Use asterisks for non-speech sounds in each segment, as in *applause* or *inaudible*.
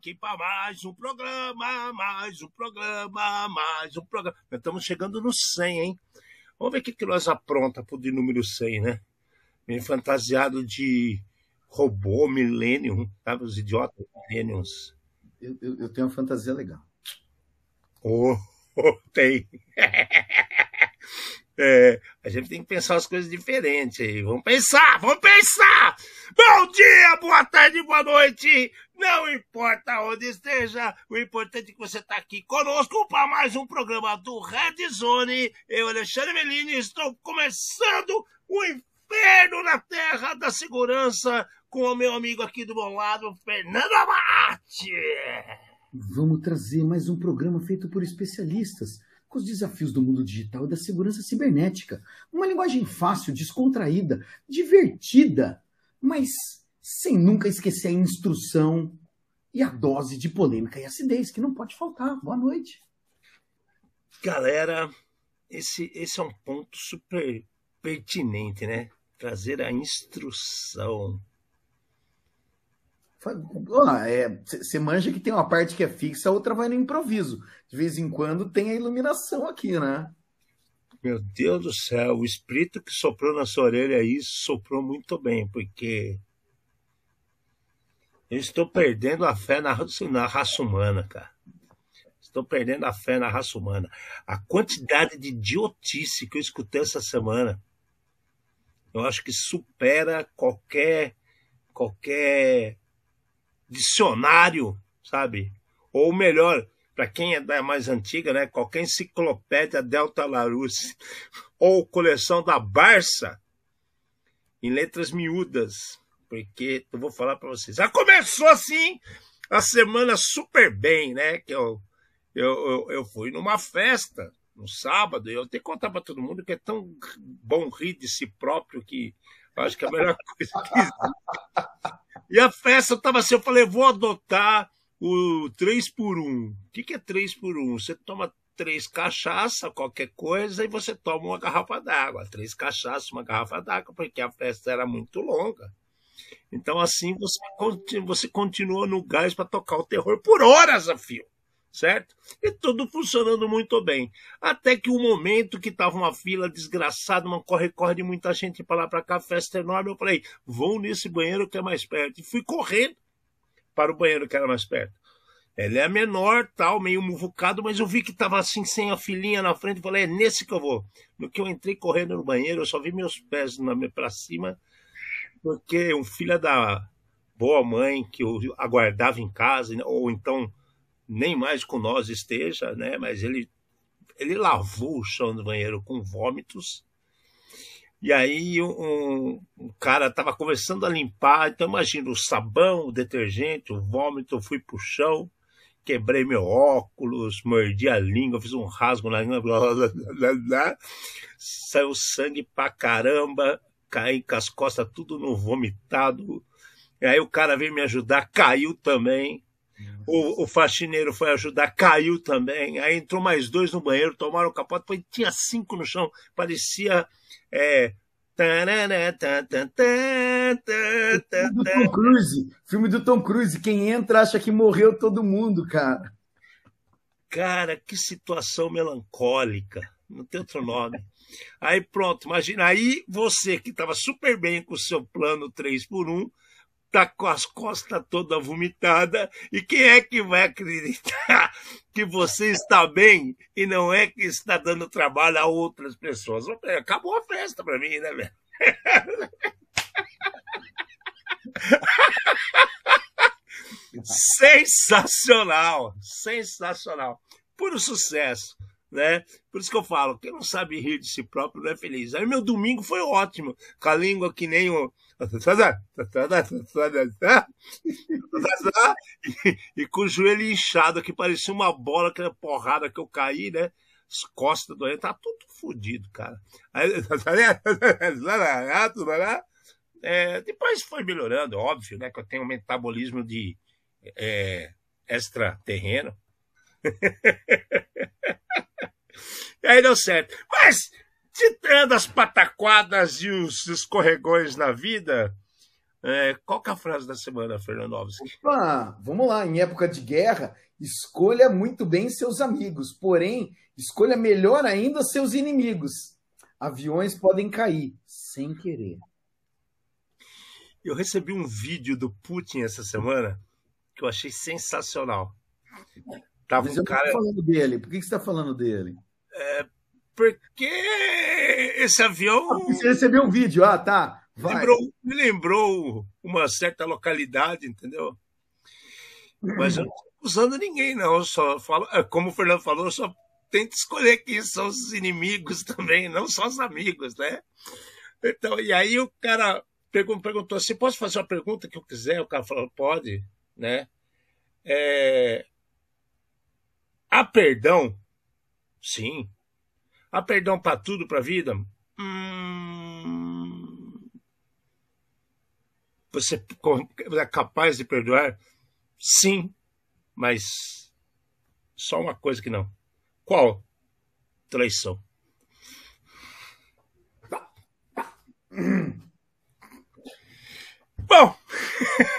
aqui para mais um programa, mais um programa, mais um programa. Estamos chegando no 100, hein? Vamos ver o que, que nós apronta pro de número 100, né? Meio fantasiado de robô, millennium, sabe? Os idiotas millenniums. Eu, eu, eu tenho uma fantasia legal. Oh, oh tem. *laughs* É, a gente tem que pensar as coisas diferentes aí. Vamos pensar, vamos pensar! Bom dia, boa tarde, boa noite! Não importa onde esteja, o importante é que você está aqui conosco para mais um programa do Red Zone. Eu, Alexandre Melini, estou começando o inferno na terra da segurança com o meu amigo aqui do meu lado, Fernando Abate. Vamos trazer mais um programa feito por especialistas com os desafios do mundo digital e da segurança cibernética. Uma linguagem fácil, descontraída, divertida, mas sem nunca esquecer a instrução e a dose de polêmica e acidez que não pode faltar. Boa noite. Galera, esse, esse é um ponto super pertinente, né? Trazer a instrução. Você é, manja que tem uma parte que é fixa, a outra vai no improviso. De vez em quando tem a iluminação aqui, né? Meu Deus do céu, o espírito que soprou na sua orelha aí soprou muito bem, porque eu estou perdendo a fé na, na raça humana, cara. Estou perdendo a fé na raça humana. A quantidade de idiotice que eu escutei essa semana, eu acho que supera qualquer qualquer dicionário, sabe? Ou melhor, para quem é da mais antiga, né? Qualquer enciclopédia Delta Larousse *laughs* ou coleção da Barça em letras miúdas, porque eu vou falar para vocês. Já começou assim a semana super bem, né? Que eu, eu, eu, eu fui numa festa no sábado, e eu tenho que contar para todo mundo que é tão bom rir de si próprio que acho que é a melhor *laughs* coisa que existe. E a festa estava assim, eu falei, vou adotar o 3 por 1. O que, que é 3 por 1? Você toma três cachaça, qualquer coisa, e você toma uma garrafa d'água. Três cachaças, uma garrafa d'água, porque a festa era muito longa. Então, assim, você, você continua no gás para tocar o terror por horas a fio certo? E tudo funcionando muito bem. Até que o um momento que estava uma fila desgraçada, uma corre-corre de muita gente para lá para cá, festa enorme, eu falei, vou nesse banheiro que é mais perto. E fui correndo para o banheiro que era mais perto. Ele é menor, tal, meio muvucado, mas eu vi que estava assim, sem a filinha na frente, falei, é nesse que eu vou. No que eu entrei correndo no banheiro, eu só vi meus pés para cima, porque um filho da boa mãe que eu aguardava em casa, ou então nem mais com nós esteja, né? Mas ele ele lavou o chão do banheiro com vômitos. E aí um, um cara estava começando a limpar, então imagina o sabão, o detergente, o vômito, eu fui pro chão, quebrei meu óculos, mordi a língua, fiz um rasgo na língua, *laughs* blá, blá, blá, blá, saiu sangue pra caramba, caí com as costas tudo no vomitado. E aí o cara veio me ajudar, caiu também. O, o, faxineiro foi ajudar, caiu também. Aí entrou mais dois no banheiro, tomaram o capote, foi, tinha cinco no chão, parecia. É, filme do Tom Cruise. Filme do Tom Cruise. Quem entra acha que morreu todo mundo, cara. Cara, que situação melancólica. Não tem outro nome. Aí pronto, imagina. Aí você que estava super bem com o seu plano 3 por 1 tá com as costas toda vomitada e quem é que vai acreditar *laughs* que você está bem e não é que está dando trabalho a outras pessoas? Acabou a festa para mim, né, velho? *laughs* sensacional, sensacional, puro sucesso, né? Por isso que eu falo, quem não sabe rir de si próprio não é feliz. Aí meu domingo foi ótimo, com a língua que nem o *laughs* e, com o joelho inchado, que parecia uma bola, aquela porrada que eu caí, né? As costas doendo, tá tudo fodido, cara. Aí, *laughs* é, depois foi melhorando, óbvio, né? Que eu tenho um metabolismo de é, extraterreno. *laughs* e aí deu certo. Mas Tirando as pataquadas e os escorregões na vida, é, qual que é a frase da semana, Fernandovski? Opa, vamos lá. Em época de guerra, escolha muito bem seus amigos, porém, escolha melhor ainda seus inimigos. Aviões podem cair sem querer. Eu recebi um vídeo do Putin essa semana que eu achei sensacional. Tava Mas um eu cara... falando dele. Por que você está falando dele? É, porque esse avião. Ah, você recebeu um vídeo, ah, tá. Vai. Lembrou, me lembrou uma certa localidade, entendeu? Mas eu não estou usando ninguém, não. Eu só falo, é, como o Fernando falou, eu só tento escolher quem são os inimigos *laughs* também, não só os amigos, né? Então, e aí o cara perguntou assim: posso fazer uma pergunta que eu quiser? O cara falou: pode, né? É... Há perdão? Sim. Há perdão para tudo, para a vida? Hum... Você é capaz de perdoar? Sim, mas só uma coisa que não. Qual? Traição. *clears throat* Bom,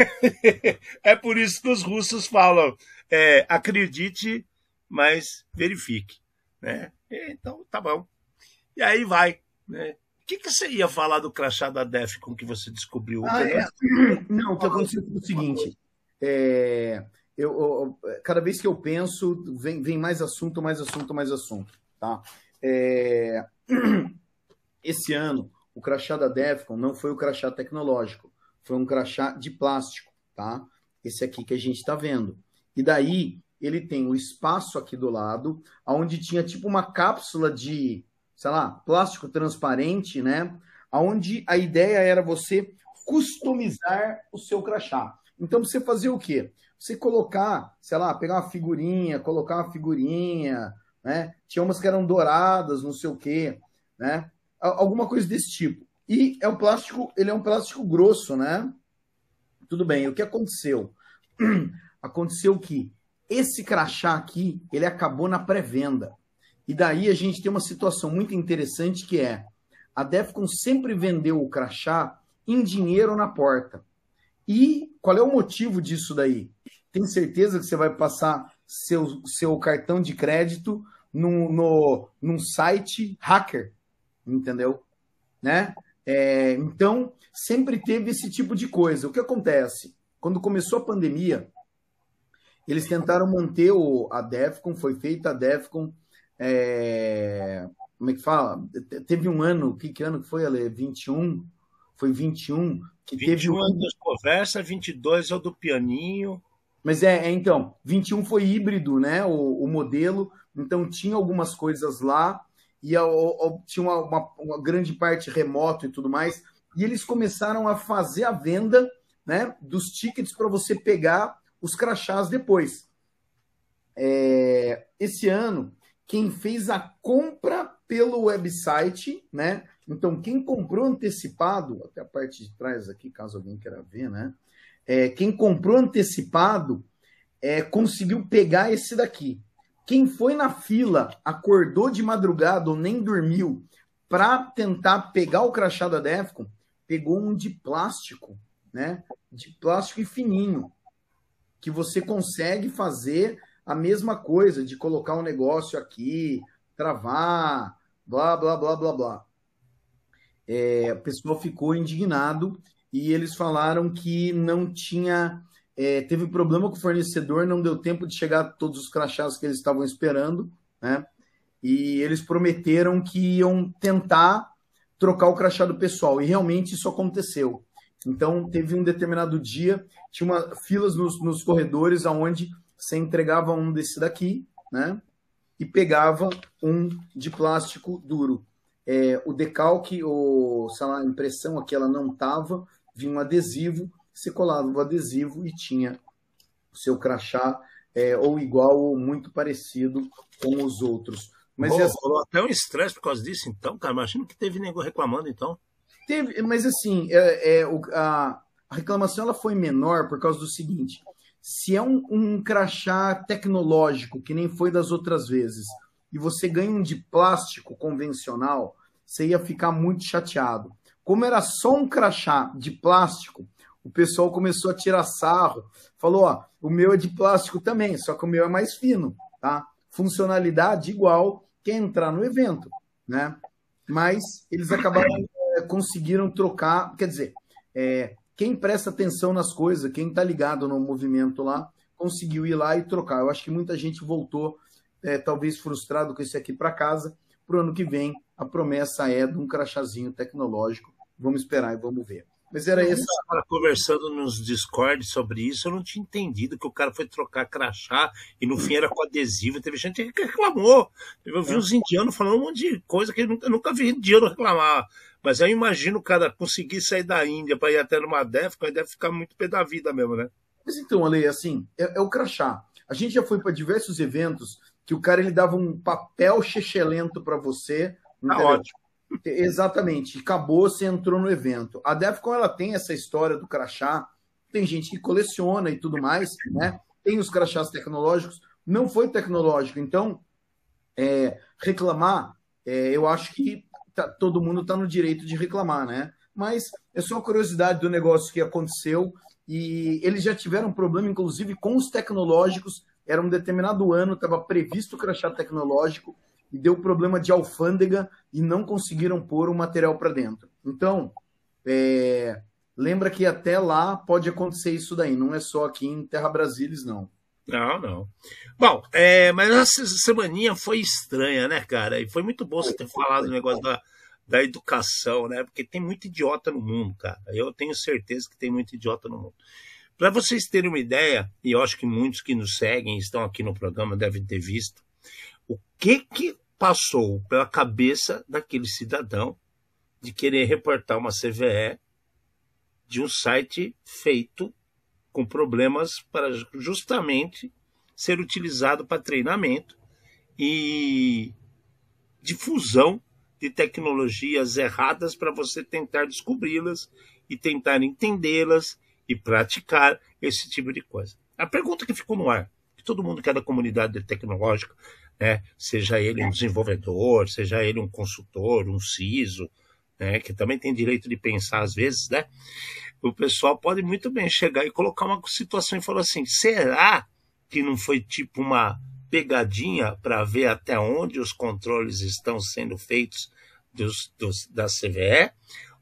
*laughs* é por isso que os russos falam: é, acredite, mas verifique. Né? Então, tá bom. E aí vai. Né? O que, que você ia falar do crachá da Defcon que você descobriu? Ah, é. *coughs* Não, o que aconteceu foi o seguinte: é, eu, eu, cada vez que eu penso, vem, vem mais assunto, mais assunto, mais assunto. Tá? É, *coughs* esse ano, o crachá da Defcon não foi o crachá tecnológico foi um crachá de plástico, tá? Esse aqui que a gente está vendo. E daí ele tem o espaço aqui do lado, onde tinha tipo uma cápsula de, sei lá, plástico transparente, né? Onde a ideia era você customizar o seu crachá. Então você fazer o quê? Você colocar, sei lá, pegar uma figurinha, colocar uma figurinha, né? Tinha umas que eram douradas, não sei o quê, né? Alguma coisa desse tipo. E é um plástico, ele é um plástico grosso, né? Tudo bem, o que aconteceu? *clears throat* Aconteceu que esse crachá aqui, ele acabou na pré-venda. E daí a gente tem uma situação muito interessante que é a Defcon sempre vendeu o crachá em dinheiro na porta. E qual é o motivo disso daí? Tem certeza que você vai passar seu, seu cartão de crédito no, no, num site hacker, entendeu? Né? É, então, sempre teve esse tipo de coisa. O que acontece? Quando começou a pandemia, eles tentaram manter o, a DEFCON, foi feita a DEFCON. É, como é que fala? Teve um ano, que, que ano que foi, Ale? 21? Foi 21? Que 21 teve um das conversas, 22 é o do pianinho. Mas é, é, então, 21 foi híbrido, né? O, o modelo. Então tinha algumas coisas lá e a, a, tinha uma, uma, uma, grande parte remoto e tudo mais. E eles começaram a fazer a venda né, dos tickets para você pegar os crachás depois. É, esse ano, quem fez a compra pelo website, né? Então, quem comprou antecipado, até a parte de trás aqui, caso alguém queira ver, né? É, quem comprou antecipado é, conseguiu pegar esse daqui. Quem foi na fila, acordou de madrugada ou nem dormiu para tentar pegar o crachá da Defcon, pegou um de plástico, né? De plástico e fininho, que você consegue fazer a mesma coisa, de colocar um negócio aqui, travar, blá, blá, blá, blá, blá. É, o pessoal ficou indignado e eles falaram que não tinha é, teve problema com o fornecedor, não deu tempo de chegar todos os crachás que eles estavam esperando, né? E eles prometeram que iam tentar trocar o crachá do pessoal, e realmente isso aconteceu. Então, teve um determinado dia, tinha uma, filas nos, nos corredores aonde você entregava um desse daqui, né? E pegava um de plástico duro. É, o decalque, ou sei lá, a impressão aqui, ela não tava, vinha um adesivo, você colava o adesivo e tinha o seu crachá é, ou igual ou muito parecido com os outros. Mas oh, essa... até um estresse por causa disso, então, cara. Imagina que teve nego reclamando, então. Teve, mas assim, é, é, a, a, reclamação ela foi menor por causa do seguinte: se é um, um crachá tecnológico, que nem foi das outras vezes, e você ganha um de plástico convencional, você ia ficar muito chateado. Como era só um crachá de plástico, o pessoal começou a tirar sarro. Falou, ó, o meu é de plástico também, só que o meu é mais fino, tá? Funcionalidade igual que entrar no evento, né? Mas eles acabaram conseguiram trocar, quer dizer, é, quem presta atenção nas coisas, quem tá ligado no movimento lá, conseguiu ir lá e trocar. Eu acho que muita gente voltou, é, talvez frustrado com esse aqui para casa. Para o ano que vem, a promessa é de um crachazinho tecnológico. Vamos esperar e vamos ver. Mas era esse. Conversando nos Discord sobre isso, eu não tinha entendido que o cara foi trocar crachá e no fim era com adesivo. Teve gente que reclamou. Eu vi é. uns indianos falando um monte de coisa que eu nunca, nunca vi indiano reclamar. Mas eu imagino o cara conseguir sair da Índia para ir até numa DEFCON, deve ficar muito pé da vida mesmo, né? Mas então, Ale, assim, é, é o crachá. A gente já foi para diversos eventos que o cara ele dava um papel chechelento para você. Tá ótimo. Exatamente. Acabou, você entrou no evento. A Defcon ela tem essa história do crachá. Tem gente que coleciona e tudo mais, né? Tem os crachás tecnológicos. Não foi tecnológico. Então, é, reclamar, é, eu acho que tá, todo mundo está no direito de reclamar, né? Mas é só uma curiosidade do negócio que aconteceu. E eles já tiveram problema, inclusive, com os tecnológicos. Era um determinado ano, estava previsto o crachá tecnológico e deu problema de alfândega e não conseguiram pôr o material para dentro. Então, é, lembra que até lá pode acontecer isso daí, não é só aqui em Terra Brasilis, não. Não, não. Bom, é, mas essa semaninha foi estranha, né, cara? E foi muito bom você ter falado o negócio da, da educação, né? Porque tem muito idiota no mundo, cara. Eu tenho certeza que tem muito idiota no mundo. Para vocês terem uma ideia, e eu acho que muitos que nos seguem estão aqui no programa devem ter visto, o que que passou pela cabeça daquele cidadão de querer reportar uma CVE de um site feito com problemas para justamente ser utilizado para treinamento e difusão de tecnologias erradas para você tentar descobri-las e tentar entendê-las e praticar esse tipo de coisa. A pergunta que ficou no ar, que todo mundo que é da comunidade tecnológica né? seja ele um desenvolvedor, seja ele um consultor, um CISO, né? que também tem direito de pensar às vezes, né? O pessoal pode muito bem chegar e colocar uma situação e falar assim: será que não foi tipo uma pegadinha para ver até onde os controles estão sendo feitos dos, dos, da CVE?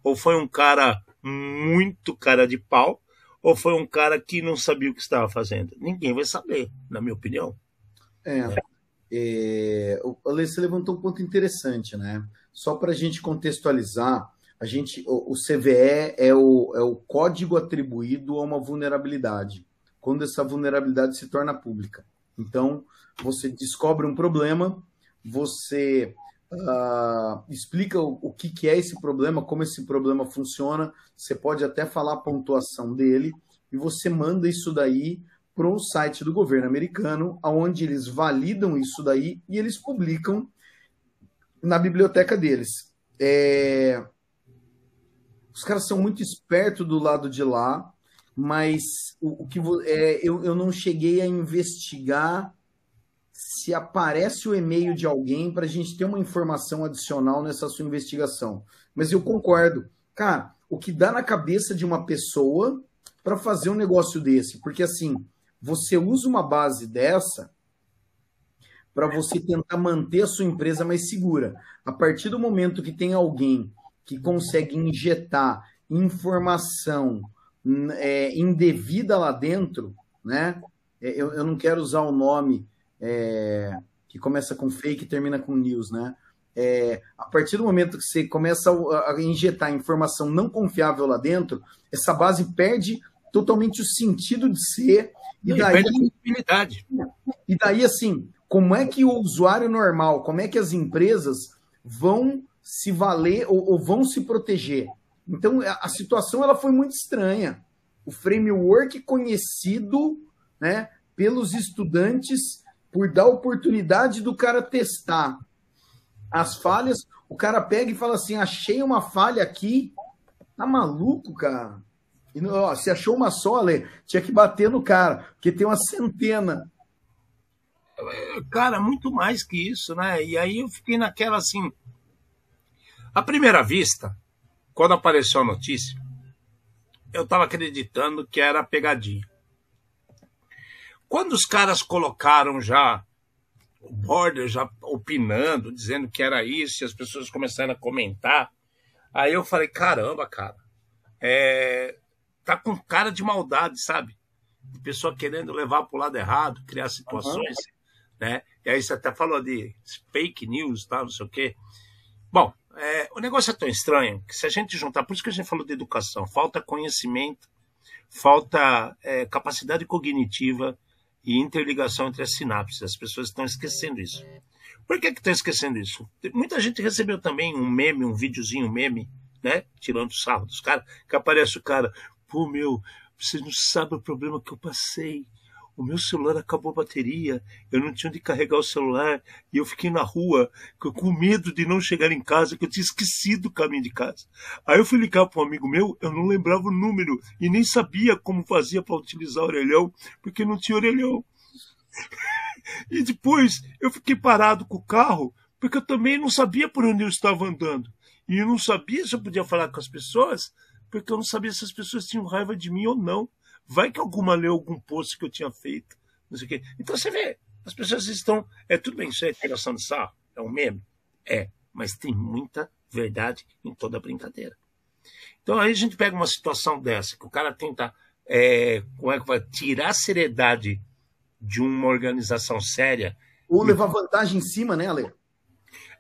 Ou foi um cara muito cara de pau? Ou foi um cara que não sabia o que estava fazendo? Ninguém vai saber, na minha opinião. É. é. É, você levantou um ponto interessante, né? Só para a gente contextualizar, a gente, o, CVE é o, é o código atribuído a uma vulnerabilidade, quando essa vulnerabilidade se torna pública. Então, você descobre um problema, você uh, explica o, o que, que é esse problema, como esse problema funciona, você pode até falar a pontuação dele, e você manda isso daí para o site do governo americano, onde eles validam isso daí e eles publicam na biblioteca deles. É... Os caras são muito espertos do lado de lá, mas o, o que é, eu, eu não cheguei a investigar se aparece o e-mail de alguém para a gente ter uma informação adicional nessa sua investigação. Mas eu concordo. Cara, o que dá na cabeça de uma pessoa para fazer um negócio desse? Porque assim, você usa uma base dessa para você tentar manter a sua empresa mais segura. A partir do momento que tem alguém que consegue injetar informação é, indevida lá dentro, né? É, eu, eu não quero usar o nome é, que começa com fake e termina com news, né? É, a partir do momento que você começa a, a injetar informação não confiável lá dentro, essa base perde totalmente o sentido de ser e daí, e daí, assim, como é que o usuário normal, como é que as empresas vão se valer ou, ou vão se proteger? Então, a, a situação ela foi muito estranha. O framework conhecido né, pelos estudantes por dar oportunidade do cara testar as falhas, o cara pega e fala assim: achei uma falha aqui. Tá maluco, cara? E, ó, se achou uma só, Ale, tinha que bater no cara, porque tem uma centena. Cara, muito mais que isso, né? E aí eu fiquei naquela assim. À primeira vista, quando apareceu a notícia, eu estava acreditando que era pegadinha. Quando os caras colocaram já o border já opinando, dizendo que era isso, e as pessoas começaram a comentar, aí eu falei, caramba, cara, é, tá com cara de maldade, sabe? De pessoa querendo levar para o lado errado, criar situações, uhum. né? E aí você até falou de fake news, tá, não sei o quê. Bom, é, o negócio é tão estranho que se a gente juntar, por isso que a gente falou de educação, falta conhecimento, falta é, capacidade cognitiva e interligação entre as sinapses. As pessoas estão esquecendo isso. Por que, que estão esquecendo isso? Muita gente recebeu também um meme, um videozinho meme, né? Tirando sarro dos caras, que aparece o cara, pô, meu, você não sabe o problema que eu passei o meu celular acabou a bateria, eu não tinha onde carregar o celular e eu fiquei na rua com medo de não chegar em casa, que eu tinha esquecido o caminho de casa. Aí eu fui ligar para um amigo meu, eu não lembrava o número e nem sabia como fazia para utilizar o orelhão, porque não tinha orelhão. *laughs* e depois eu fiquei parado com o carro, porque eu também não sabia por onde eu estava andando. E eu não sabia se eu podia falar com as pessoas, porque eu não sabia se as pessoas tinham raiva de mim ou não. Vai que alguma leu algum post que eu tinha feito, não sei o quê. Então você vê, as pessoas estão. É tudo bem, isso é tiração de sarro, é um meme? É, mas tem muita verdade em toda a brincadeira. Então aí a gente pega uma situação dessa, que o cara tenta é, como é que vai tirar a seriedade de uma organização séria. Ou levar vantagem em cima, né, Ale?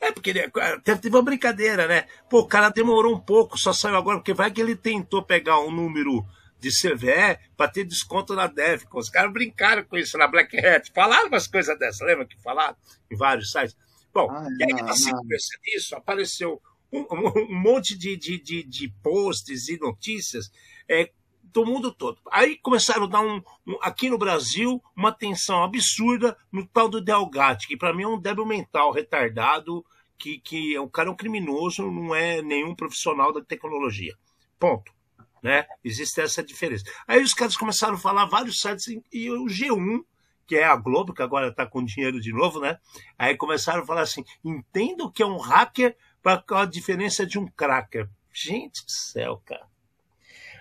É, porque ele, teve uma brincadeira, né? Pô, o cara demorou um pouco, só saiu agora, porque vai que ele tentou pegar um número de CVE para ter desconto na Devcon. Os caras brincaram com isso na Black Hat, falaram umas coisas dessas, lembra que falaram em vários sites? Bom, ah, e aí na sequência disso apareceu um, um, um monte de, de, de, de, posts e notícias é, do mundo todo. Aí começaram a dar um, um, aqui no Brasil uma atenção absurda no tal do Delgatti, que para mim é um débil mental retardado, que, que é um cara é um criminoso, não é nenhum profissional da tecnologia. Ponto né? Existe essa diferença. Aí os caras começaram a falar vários sites e o G1, que é a Globo, que agora está com dinheiro de novo, né? Aí começaram a falar assim: entenda o que é um hacker para a diferença de um cracker. Gente do céu, cara.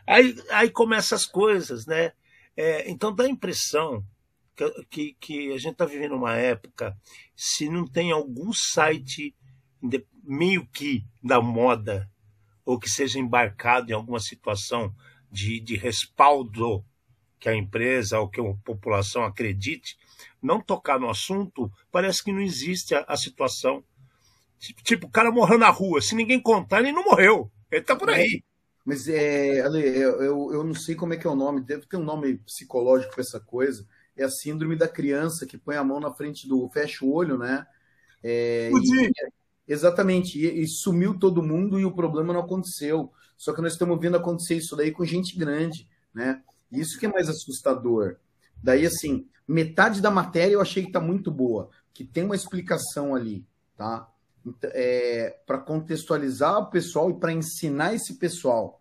Aí, aí começam as coisas, né? É, então dá a impressão que, que, que a gente está vivendo uma época, se não tem algum site meio que da moda ou que seja embarcado em alguma situação de, de respaldo que a empresa ou que a população acredite, não tocar no assunto, parece que não existe a, a situação. Tipo, o cara morreu na rua, se ninguém contar, ele não morreu. Ele tá por aí. Mas é, Ale, eu, eu, eu não sei como é que é o nome, deve ter um nome psicológico para essa coisa. É a síndrome da criança que põe a mão na frente do. fecha o olho, né? É, e, Exatamente, e, e, sumiu todo mundo e o problema não aconteceu. Só que nós estamos vendo acontecer isso daí com gente grande, né? Isso que é mais assustador. Daí, assim, metade da matéria eu achei que está muito boa, que tem uma explicação ali, tá? É, para contextualizar o pessoal e para ensinar esse pessoal.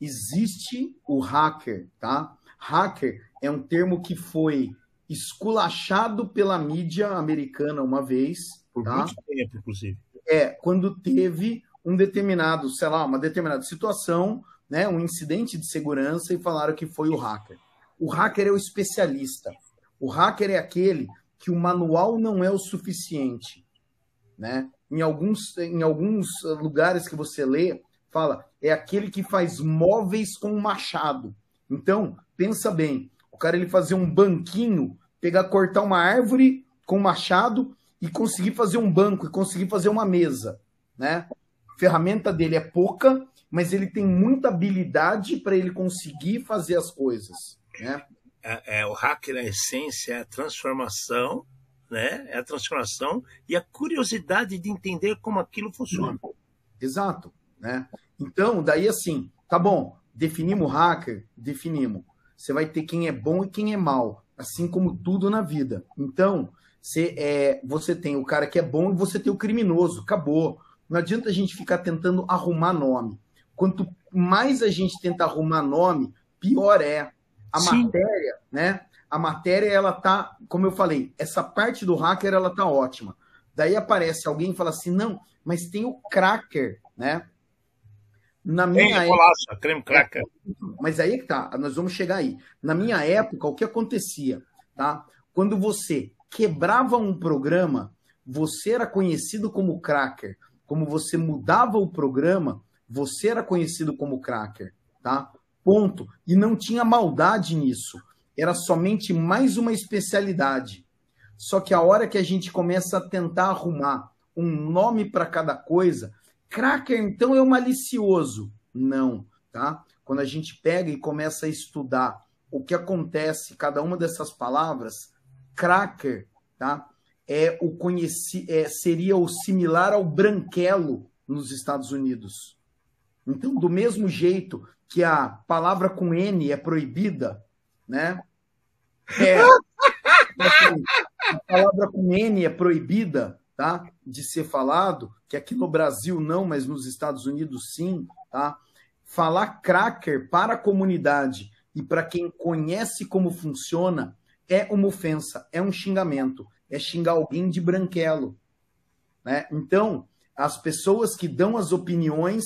Existe o hacker, tá? Hacker é um termo que foi esculachado pela mídia americana uma vez, por tá? muito tempo, inclusive. É, quando teve um determinado, sei lá, uma determinada situação, né, um incidente de segurança e falaram que foi o hacker. O hacker é o especialista. O hacker é aquele que o manual não é o suficiente, né? Em alguns, em alguns lugares que você lê, fala, é aquele que faz móveis com machado. Então, pensa bem, o cara ele fazia um banquinho, pegar, cortar uma árvore com machado e conseguir fazer um banco e conseguir fazer uma mesa, né? A ferramenta dele é pouca, mas ele tem muita habilidade para ele conseguir fazer as coisas, né? É, é, o hacker, na essência, é a transformação, né? É a transformação e a curiosidade de entender como aquilo funciona. Exato, né? Então, daí assim, tá bom, definimos o hacker, definimos. Você vai ter quem é bom e quem é mal, assim como tudo na vida. Então, você, é, você tem o cara que é bom e você tem o criminoso. Acabou. Não adianta a gente ficar tentando arrumar nome. Quanto mais a gente tenta arrumar nome, pior é. A Sim. matéria, né? A matéria, ela tá, como eu falei, essa parte do hacker, ela tá ótima. Daí aparece alguém e fala assim: não, mas tem o cracker, né? Na minha época, bolacha, creme cracker. mas aí que tá, nós vamos chegar aí. Na minha época, o que acontecia, tá? Quando você quebrava um programa, você era conhecido como cracker. Como você mudava o programa, você era conhecido como cracker, tá? Ponto. E não tinha maldade nisso. Era somente mais uma especialidade. Só que a hora que a gente começa a tentar arrumar um nome para cada coisa, cracker então é o malicioso. Não, tá? Quando a gente pega e começa a estudar o que acontece cada uma dessas palavras, cracker, tá? É o conheci, é, seria o similar ao branquelo nos Estados Unidos. Então, do mesmo jeito que a palavra com N é proibida, né? É, assim, a palavra com N é proibida, tá? De ser falado, que aqui no Brasil não, mas nos Estados Unidos sim, tá? Falar cracker para a comunidade e para quem conhece como funciona é uma ofensa, é um xingamento, é xingar alguém de branquelo, né? Então, as pessoas que dão as opiniões,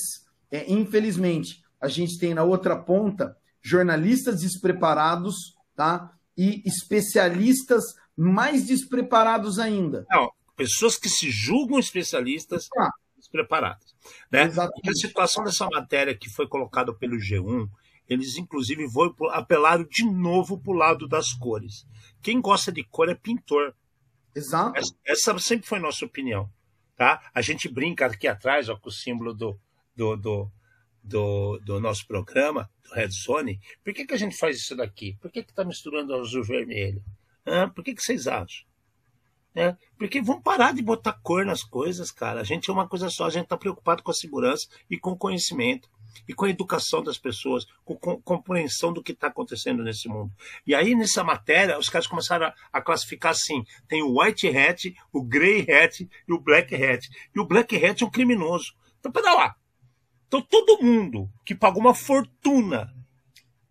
é, infelizmente, a gente tem na outra ponta jornalistas despreparados, tá? E especialistas mais despreparados ainda. Não, pessoas que se julgam especialistas ah, despreparadas. Né? Exatamente. a situação dessa matéria que foi colocada pelo G1, eles inclusive vão, apelaram de novo para o lado das cores. Quem gosta de cor é pintor. Exato. Essa, essa sempre foi nossa opinião. Tá? A gente brinca aqui atrás ó, com o símbolo do, do, do, do, do nosso programa, do Red Zone. Por que, que a gente faz isso daqui? Por que está misturando azul e vermelho? Ah, por que, que vocês acham? É, porque vamos parar de botar cor nas coisas, cara. A gente é uma coisa só, a gente está preocupado com a segurança e com o conhecimento. E com a educação das pessoas, com, com compreensão do que está acontecendo nesse mundo. E aí, nessa matéria, os caras começaram a, a, classificar assim: tem o white hat, o grey hat e o black hat. E o black hat é um criminoso. Então, pera lá. Então, todo mundo que pagou uma fortuna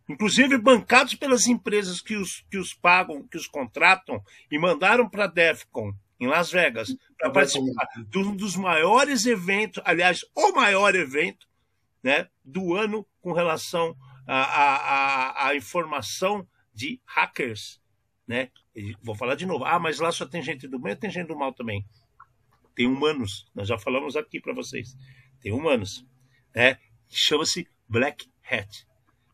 inclusive bancados pelas empresas que os, que os pagam, que os contratam, e mandaram para a DEFCON, em Las Vegas, para participar de um dos maiores eventos, aliás, o maior evento né, do ano com relação à informação de hackers. Né? Vou falar de novo. Ah, mas lá só tem gente do bem tem gente do mal também. Tem humanos. Nós já falamos aqui para vocês. Tem humanos. Né? Chama-se Black Hat.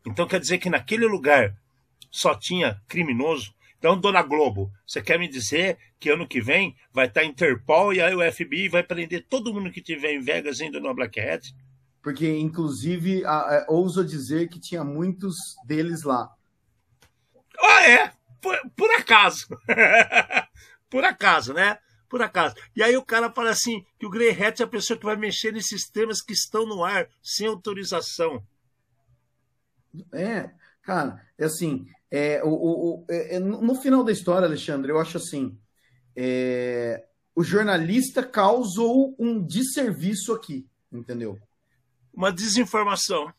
Então quer dizer que naquele lugar só tinha criminoso. Então, dona Globo, você quer me dizer que ano que vem vai estar Interpol e aí o FBI vai prender todo mundo que tiver em Vegas indo no Black Hat? Porque, inclusive, a, a, ouso dizer que tinha muitos deles lá. Ah, é? Por, por acaso. *laughs* por acaso, né? Por acaso. E aí o cara fala assim, que o Grey Hat é a pessoa que vai mexer nesses temas que estão no ar, sem autorização. É, cara, é assim, é, o, o, é, é no final da história, Alexandre, eu acho assim, é, o jornalista causou um desserviço aqui, entendeu? Uma desinformação.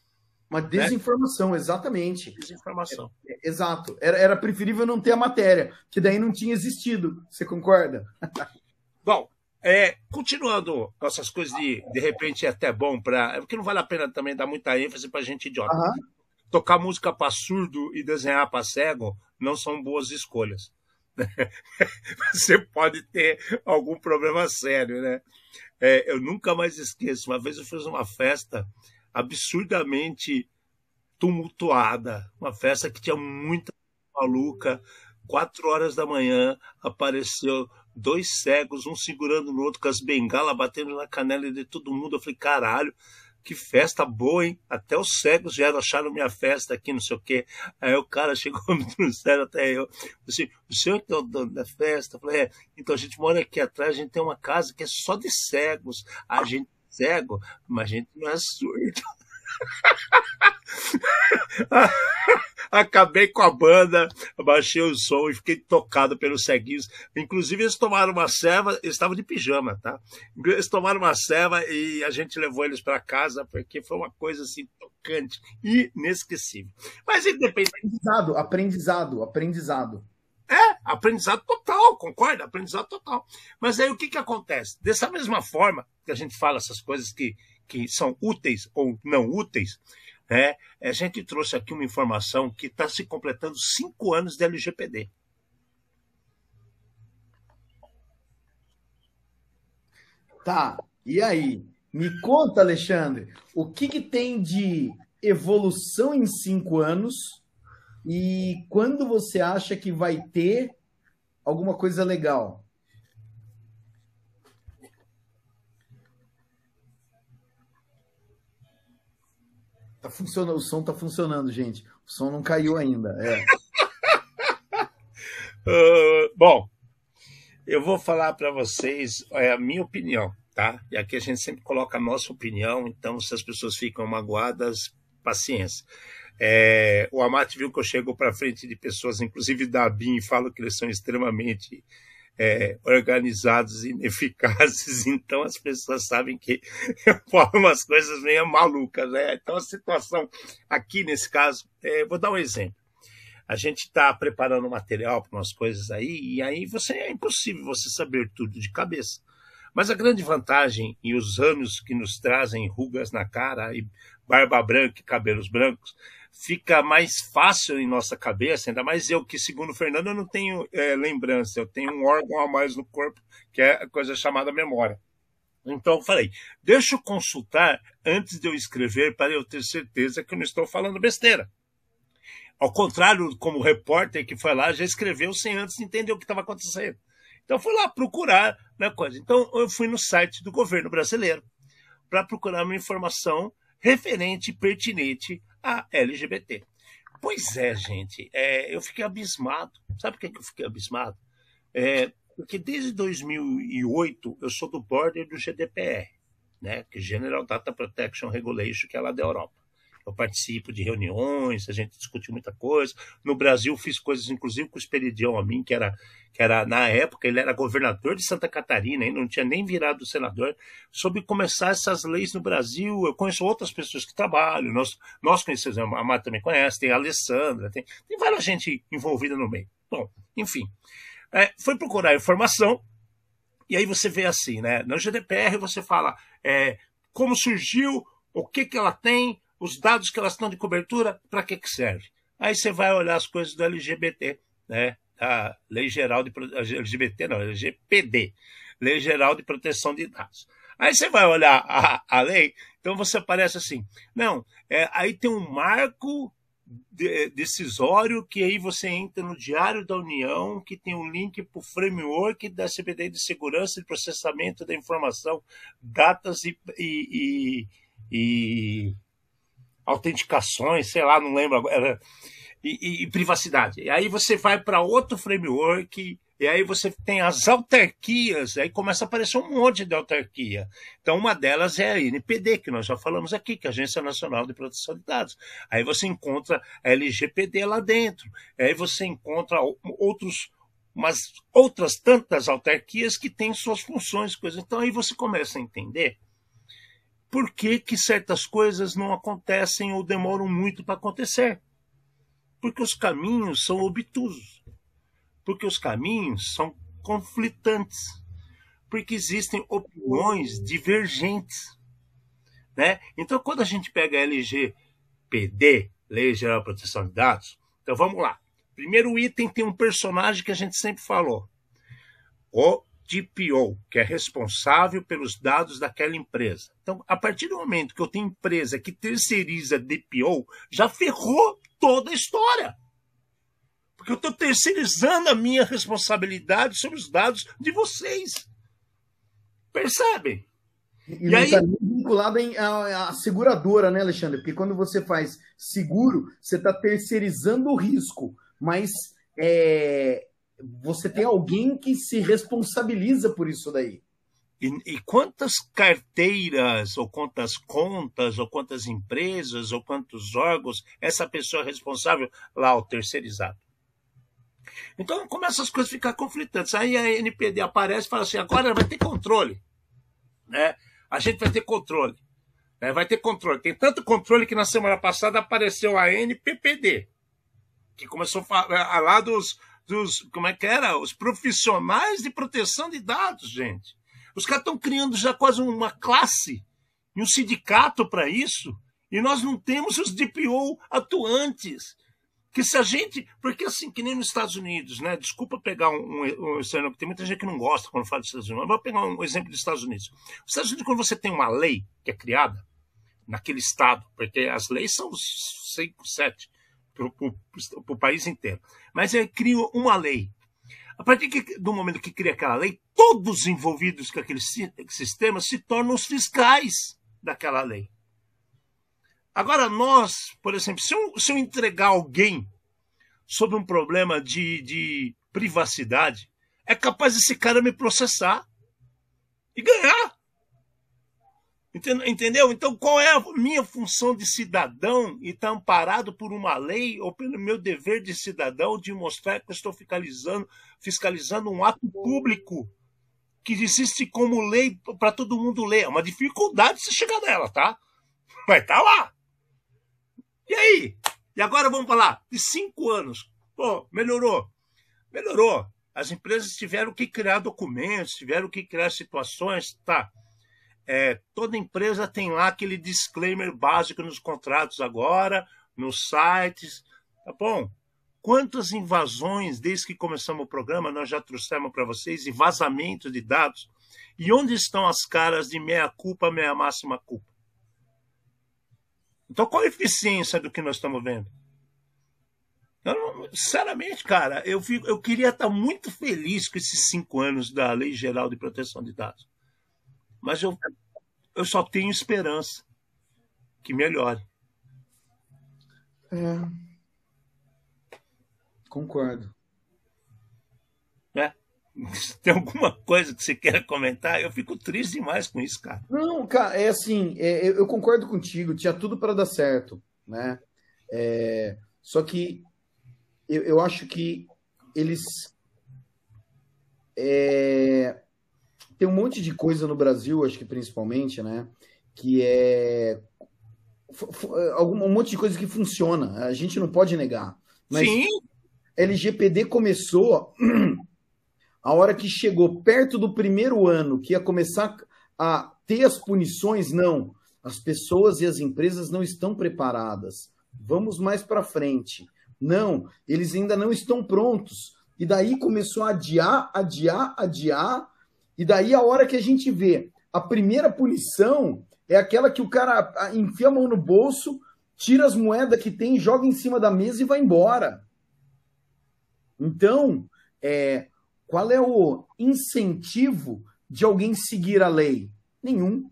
Uma né? desinformação, né? exatamente. Desinformação. É, é, exato. Era, era preferível não ter a matéria, que daí não tinha existido. Você concorda? *laughs* Bom, é, continuando nossas coisas de de repente é até bom para. Porque não vale a pena também dar muita ênfase para gente idiota. Uhum tocar música para surdo e desenhar para cego não são boas escolhas. *laughs* Você pode ter algum problema sério, né? É, eu nunca mais esqueço. Uma vez eu fiz uma festa absurdamente tumultuada, uma festa que tinha muita maluca. Quatro horas da manhã apareceu dois cegos, um segurando no outro com as bengalas batendo na canela de todo mundo. Eu falei, caralho, que festa boa, hein? Até os cegos vieram acharam minha festa aqui, não sei o quê. Aí o cara chegou *laughs* no céu até eu. Assim, o senhor que é o dono da festa? Eu falei, é, então a gente mora aqui atrás, a gente tem uma casa que é só de cegos. A gente é cego, mas a gente não é surdo. *laughs* *laughs* Acabei com a banda, baixei o som e fiquei tocado pelos ceguinhos. Inclusive, eles tomaram uma ceva, eles estavam de pijama, tá? Eles tomaram uma ceva e a gente levou eles para casa, porque foi uma coisa assim tocante, inesquecível. Mas independente. Aprendizado, aprendizado, aprendizado. É, aprendizado total, concorda? Aprendizado total. Mas aí o que, que acontece? Dessa mesma forma que a gente fala essas coisas que, que são úteis ou não úteis, né, a gente trouxe aqui uma informação que está se completando cinco anos de LGPD. Tá, e aí? Me conta, Alexandre, o que, que tem de evolução em cinco anos e quando você acha que vai ter alguma coisa legal? Tá funcionando, o som tá funcionando, gente. O som não caiu ainda. É. uh, *laughs* bom, eu vou falar para vocês é a minha opinião, tá? E aqui a gente sempre coloca a nossa opinião, então se as pessoas ficam magoadas, paciência. É, o Amate viu que eu chego para frente de pessoas, inclusive da BIM, e falo que eles são extremamente é, organizados e *laughs* ineficazes, então as pessoas sabem que *laughs* eu falo umas coisas meio malucas. Né? Então a situação aqui nesse caso, é, vou dar um exemplo. A gente está preparando material para umas coisas aí, e aí você é impossível você saber tudo de cabeça. Mas a grande vantagem e os anos que nos trazem rugas na cara e barba branca e cabelos brancos fica mais fácil em nossa cabeça, ainda mais eu que, segundo o Fernando, eu não tenho é, lembrança, eu tenho um órgão a mais no corpo, que é a coisa chamada memória. Então eu falei, deixa eu consultar antes de eu escrever para eu ter certeza que eu não estou falando besteira. Ao contrário, como o repórter que foi lá já escreveu sem antes entender o que estava acontecendo. Então fui lá procurar na né, coisa. Então eu fui no site do governo brasileiro para procurar uma informação referente pertinente a LGBT. Pois é, gente, é, eu fiquei abismado. Sabe por que eu fiquei abismado? É, porque desde 2008 eu sou do border do GDPR, né, que é General Data Protection Regulation, que é lá da Europa eu participo de reuniões, a gente discute muita coisa. No Brasil fiz coisas, inclusive com o Esperidião a mim, que era, que era na época, ele era governador de Santa Catarina, ainda não tinha nem virado senador, sobre começar essas leis no Brasil. Eu conheço outras pessoas que trabalham, nós, nós conhecemos, a Mara também conhece, tem a Alessandra, tem, tem várias gente envolvida no meio. Bom, enfim. É, foi procurar informação, e aí você vê assim, né? No GDPR você fala é, como surgiu, o que, que ela tem, os dados que elas estão de cobertura, para que, que serve? Aí você vai olhar as coisas do LGBT, né? A Lei Geral de LGBT, não, LGPD, Lei Geral de Proteção de Dados. Aí você vai olhar a, a lei, então você aparece assim, não, é, aí tem um marco de, decisório que aí você entra no Diário da União, que tem um link para o framework da CPD de segurança e processamento da informação, datas e, e, e, e autenticações, sei lá, não lembro agora, e, e, e privacidade. E aí você vai para outro framework, e aí você tem as autarquias, aí começa a aparecer um monte de autarquia. Então, uma delas é a NPD, que nós já falamos aqui, que é a Agência Nacional de Proteção de Dados. Aí você encontra a LGPD lá dentro. Aí você encontra outros mas outras tantas autarquias que têm suas funções, coisas. Então aí você começa a entender por que, que certas coisas não acontecem ou demoram muito para acontecer. Porque os caminhos são obtusos. Porque os caminhos são conflitantes. Porque existem opiniões divergentes. Né? Então, quando a gente pega a LGPD, Lei Geral de Proteção de Dados, então vamos lá. Primeiro item tem um personagem que a gente sempre falou. O DPO, que é responsável pelos dados daquela empresa. Então, a partir do momento que eu tenho empresa que terceiriza DPO, já ferrou toda a história. Porque eu estou terceirizando a minha responsabilidade sobre os dados de vocês. Percebem? E, e aí... está vinculado à seguradora, né, Alexandre? Porque quando você faz seguro, você está terceirizando o risco. Mas é, você tem alguém que se responsabiliza por isso daí. E, e, quantas carteiras, ou quantas contas, ou quantas empresas, ou quantos órgãos essa pessoa é responsável lá, o terceirizado? Então começam as coisas a ficar conflitantes. Aí a NPD aparece e fala assim: agora vai ter controle. Né? A gente vai ter controle. Né? Vai ter controle. Tem tanto controle que na semana passada apareceu a NPPD, que começou a falar lá dos, dos, como é que era? Os profissionais de proteção de dados, gente. Os caras estão criando já quase uma classe e um sindicato para isso, e nós não temos os DPO atuantes. Que se a gente. Porque assim, que nem nos Estados Unidos, né? Desculpa pegar um, um, um tem muita gente que não gosta quando fala dos Estados Unidos, mas vou pegar um exemplo dos Estados Unidos. Os Estados Unidos, quando você tem uma lei que é criada naquele estado, porque as leis são cinco, sete para o país inteiro. Mas ele cria uma lei. A partir do momento que cria aquela lei, todos os envolvidos com aquele sistema se tornam os fiscais daquela lei. Agora, nós, por exemplo, se eu, se eu entregar alguém sobre um problema de, de privacidade, é capaz esse cara me processar e ganhar. Entendeu? Então, qual é a minha função de cidadão e estar tá amparado por uma lei ou pelo meu dever de cidadão de mostrar que eu estou fiscalizando, fiscalizando um ato público que existe como lei para todo mundo ler? É uma dificuldade você chegar nela, tá? Mas tá lá. E aí? E agora vamos falar de cinco anos. Pô, melhorou. Melhorou. As empresas tiveram que criar documentos, tiveram que criar situações, tá? É, toda empresa tem lá aquele disclaimer básico nos contratos agora, nos sites, tá bom? Quantas invasões, desde que começamos o programa, nós já trouxemos para vocês, e vazamento de dados? E onde estão as caras de meia culpa, meia máxima culpa? Então, qual a eficiência do que nós estamos vendo? Eu, sinceramente, cara, eu, fico, eu queria estar muito feliz com esses cinco anos da Lei Geral de Proteção de Dados. Mas eu, eu só tenho esperança que melhore. É. Concordo. É. *laughs* Tem alguma coisa que você queira comentar? Eu fico triste demais com isso, cara. Não, cara, é assim, é, eu concordo contigo, tinha tudo para dar certo, né? É, só que eu, eu acho que eles é, tem um monte de coisa no Brasil, acho que principalmente, né? Que é um monte de coisa que funciona. A gente não pode negar. Mas Sim. LGPD começou a hora que chegou perto do primeiro ano, que ia começar a ter as punições, não. As pessoas e as empresas não estão preparadas. Vamos mais para frente. Não, eles ainda não estão prontos. E daí começou a adiar, adiar, adiar e daí a hora que a gente vê a primeira punição é aquela que o cara enfia a mão no bolso, tira as moedas que tem, joga em cima da mesa e vai embora. Então, é, qual é o incentivo de alguém seguir a lei? Nenhum.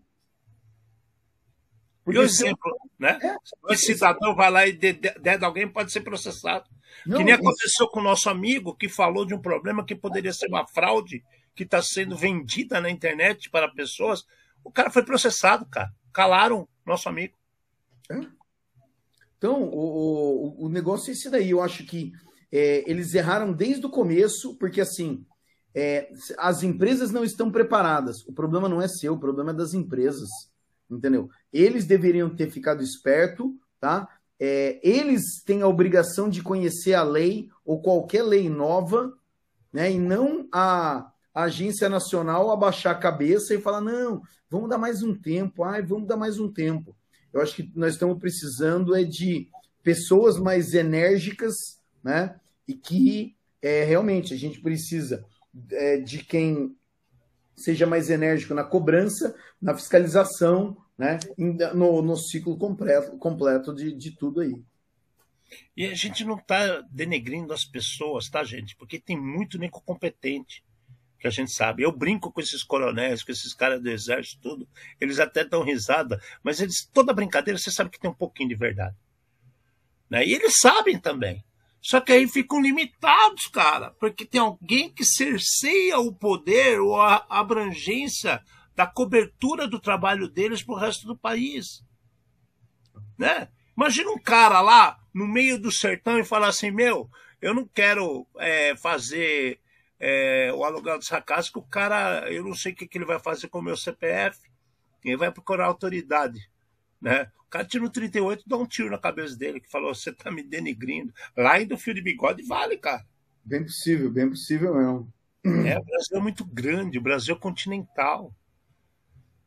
Porque e o exemplo, né? É, o cidadão vai lá e der de alguém pode ser processado. Não, que nem aconteceu com o nosso amigo que falou de um problema que poderia ser uma fraude que está sendo vendida na internet para pessoas, o cara foi processado, cara. Calaram nosso amigo. É. Então, o, o, o, negócio é esse daí. Eu acho que é, eles erraram desde o começo, porque assim, é, as empresas não estão preparadas. O problema não é seu, o problema é das empresas. Entendeu? Eles deveriam ter ficado esperto, tá? É, eles têm a obrigação de conhecer a lei ou qualquer lei nova, né? E não a, a agência nacional abaixar a cabeça e falar: não, vamos dar mais um tempo, ai, vamos dar mais um tempo. Eu acho que nós estamos precisando é de pessoas mais enérgicas, né? E que é, realmente a gente precisa é, de quem seja mais enérgico na cobrança, na fiscalização, né? No, no ciclo completo, completo de, de tudo aí. E a gente não está denegrindo as pessoas, tá, gente? Porque tem muito nem competente que a gente sabe. Eu brinco com esses coronéis, com esses caras do exército, tudo. Eles até dão risada, mas eles toda brincadeira você sabe que tem um pouquinho de verdade. Né? E eles sabem também. Só que aí ficam limitados, cara, porque tem alguém que cerceia o poder ou a abrangência da cobertura do trabalho deles para o resto do país. Né? Imagina um cara lá no meio do sertão e falar assim: Meu, eu não quero é, fazer é, o casa que o cara, eu não sei o que, que ele vai fazer com o meu CPF, ele vai procurar autoridade. Né? O cara tira um 38 dá um tiro na cabeça dele, que falou, você tá me denigrindo. Lá ainda o fio de bigode vale, cara. Bem possível, bem possível mesmo. É, o Brasil é muito grande, o Brasil é continental.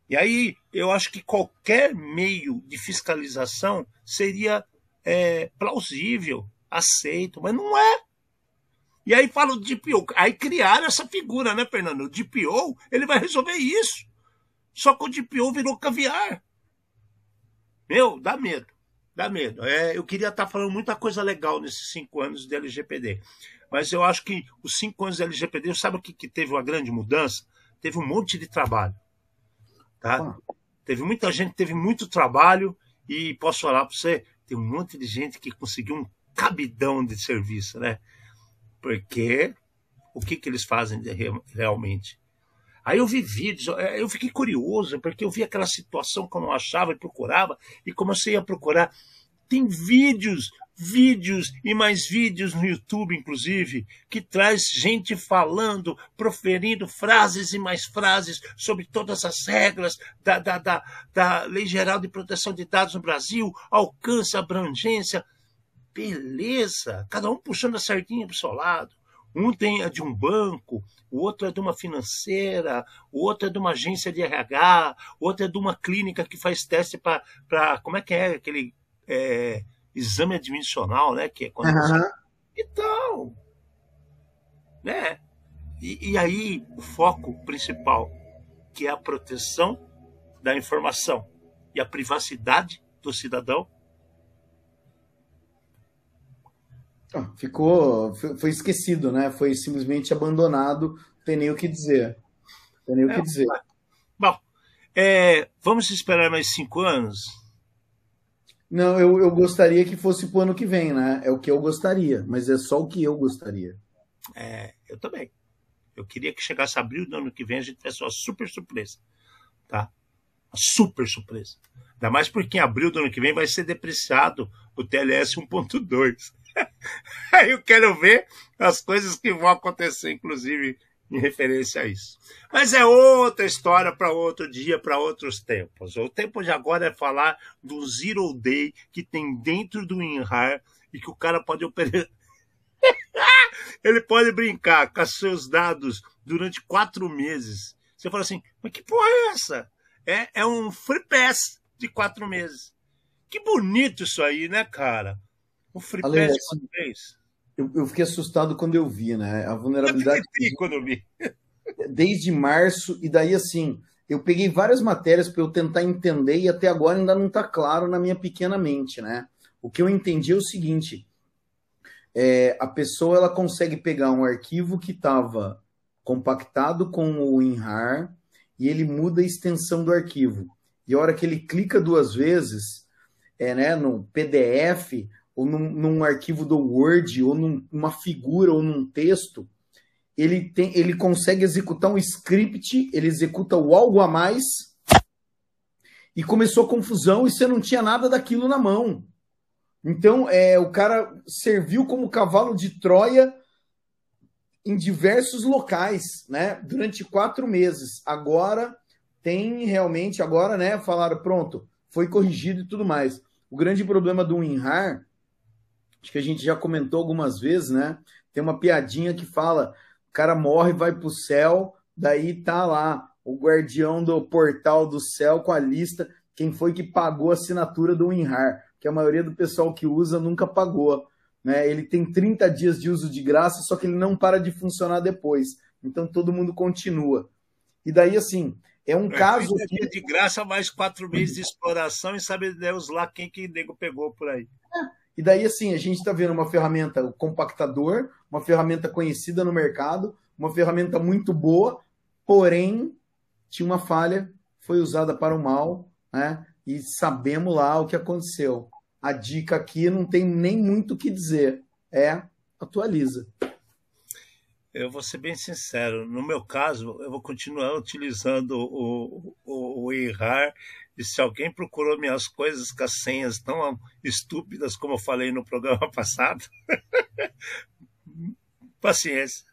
E aí eu acho que qualquer meio de fiscalização seria é, plausível, aceito, mas não é. E aí fala o DPO. Aí criaram essa figura, né, Fernando? O DPO, ele vai resolver isso. Só que o DPO virou caviar. Meu, dá medo. Dá medo. É, eu queria estar falando muita coisa legal nesses cinco anos de LGPD. Mas eu acho que os cinco anos de LGPD, sabe o que, que teve uma grande mudança? Teve um monte de trabalho. Tá? Ah. Teve muita gente, teve muito trabalho, e posso falar para você, tem um monte de gente que conseguiu um cabidão de serviço, né? Porque o que, que eles fazem realmente? Aí eu vi vídeos, eu fiquei curioso, porque eu vi aquela situação que eu achava e procurava, e comecei a procurar. Tem vídeos, vídeos e mais vídeos no YouTube, inclusive, que traz gente falando, proferindo frases e mais frases sobre todas as regras da, da, da, da Lei Geral de Proteção de Dados no Brasil, alcance, abrangência. Beleza, cada um puxando a sardinha para o seu lado. Um tem a de um banco, o outro é de uma financeira, o outro é de uma agência de RH, o outro é de uma clínica que faz teste para. Como é que é aquele é, exame admissional, né? Que é quando uhum. você... Então. Né? E, e aí, o foco principal, que é a proteção da informação e a privacidade do cidadão, ficou, foi esquecido, né? Foi simplesmente abandonado, não tem nem o que dizer. Não tem nem o que é, dizer. Bom, é, vamos esperar mais cinco anos? Não, eu, eu gostaria que fosse pro ano que vem, né? É o que eu gostaria, mas é só o que eu gostaria. É, eu também. Eu queria que chegasse abril do ano que vem a gente tivesse uma super surpresa, tá? Uma super surpresa. Ainda mais porque em abril do ano que vem vai ser depreciado o TLS 1.2. *laughs* Eu quero ver as coisas que vão acontecer, inclusive em referência a isso. Mas é outra história para outro dia, para outros tempos. O tempo de agora é falar do Zero Day que tem dentro do WinRAR e que o cara pode operar. *laughs* Ele pode brincar com seus dados durante quatro meses. Você fala assim, mas que porra é essa? É, é um free pass de quatro meses. Que bonito isso aí, né, cara? O Free Ale, Pass assim, eu, eu, fiquei assustado quando eu vi, né? A vulnerabilidade. Eu quando eu vi. *laughs* Desde março, e daí assim, eu peguei várias matérias para eu tentar entender e até agora ainda não está claro na minha pequena mente, né? O que eu entendi é o seguinte: é, a pessoa ela consegue pegar um arquivo que estava compactado com o WinRAR e ele muda a extensão do arquivo. E a hora que ele clica duas vezes, é, né, no PDF, ou num, num arquivo do Word, ou num, numa figura, ou num texto, ele, tem, ele consegue executar um script, ele executa o algo a mais, e começou confusão e você não tinha nada daquilo na mão. Então, é, o cara serviu como cavalo de Troia em diversos locais, né? Durante quatro meses. Agora tem realmente, agora, né? Falaram, pronto, foi corrigido e tudo mais. O grande problema do WinRAR acho que a gente já comentou algumas vezes, né? Tem uma piadinha que fala: o cara morre, vai para o céu, daí tá lá o guardião do portal do céu com a lista, quem foi que pagou a assinatura do WinRAR, que a maioria do pessoal que usa nunca pagou. Né? Ele tem 30 dias de uso de graça, só que ele não para de funcionar depois. Então todo mundo continua. E daí, assim, é um é, caso. Que... de graça, mais quatro meses de exploração e sabe Deus lá quem que nego pegou por aí. É. E daí, assim, a gente está vendo uma ferramenta, o compactador, uma ferramenta conhecida no mercado, uma ferramenta muito boa, porém tinha uma falha, foi usada para o mal, né? E sabemos lá o que aconteceu. A dica aqui não tem nem muito o que dizer, é atualiza. Eu vou ser bem sincero, no meu caso, eu vou continuar utilizando o, o, o ERAR e se alguém procurou minhas coisas com as senhas tão estúpidas como eu falei no programa *laughs* passado, paciência.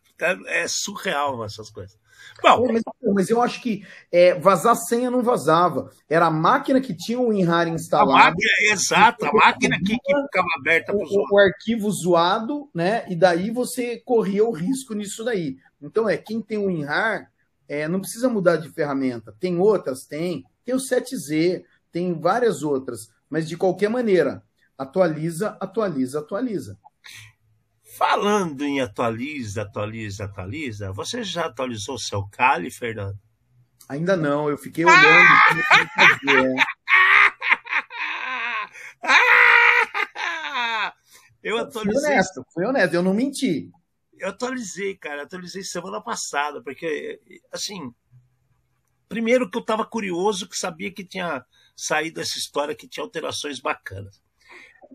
É surreal essas coisas. Bom, mas, mas, eu acho que é, vazar senha não vazava. Era a máquina que tinha o WinRAR instalado. A máquina, exato, a máquina que, que *laughs* ficava aberta para o, o arquivo zoado, né? E daí você corria o risco nisso daí. Então, é quem tem o WinRAR é, não precisa mudar de ferramenta. Tem outras? Tem. Tem o 7Z, tem várias outras. Mas de qualquer maneira, atualiza, atualiza, atualiza. Falando em atualiza, atualiza, atualiza, você já atualizou o seu Kali, Fernando? Ainda não, eu fiquei olhando. eu atualizei. Fui honesto, fui honesto, eu não menti. Eu atualizei, cara, atualizei semana passada, porque, assim, primeiro que eu estava curioso, que sabia que tinha saído essa história que tinha alterações bacanas.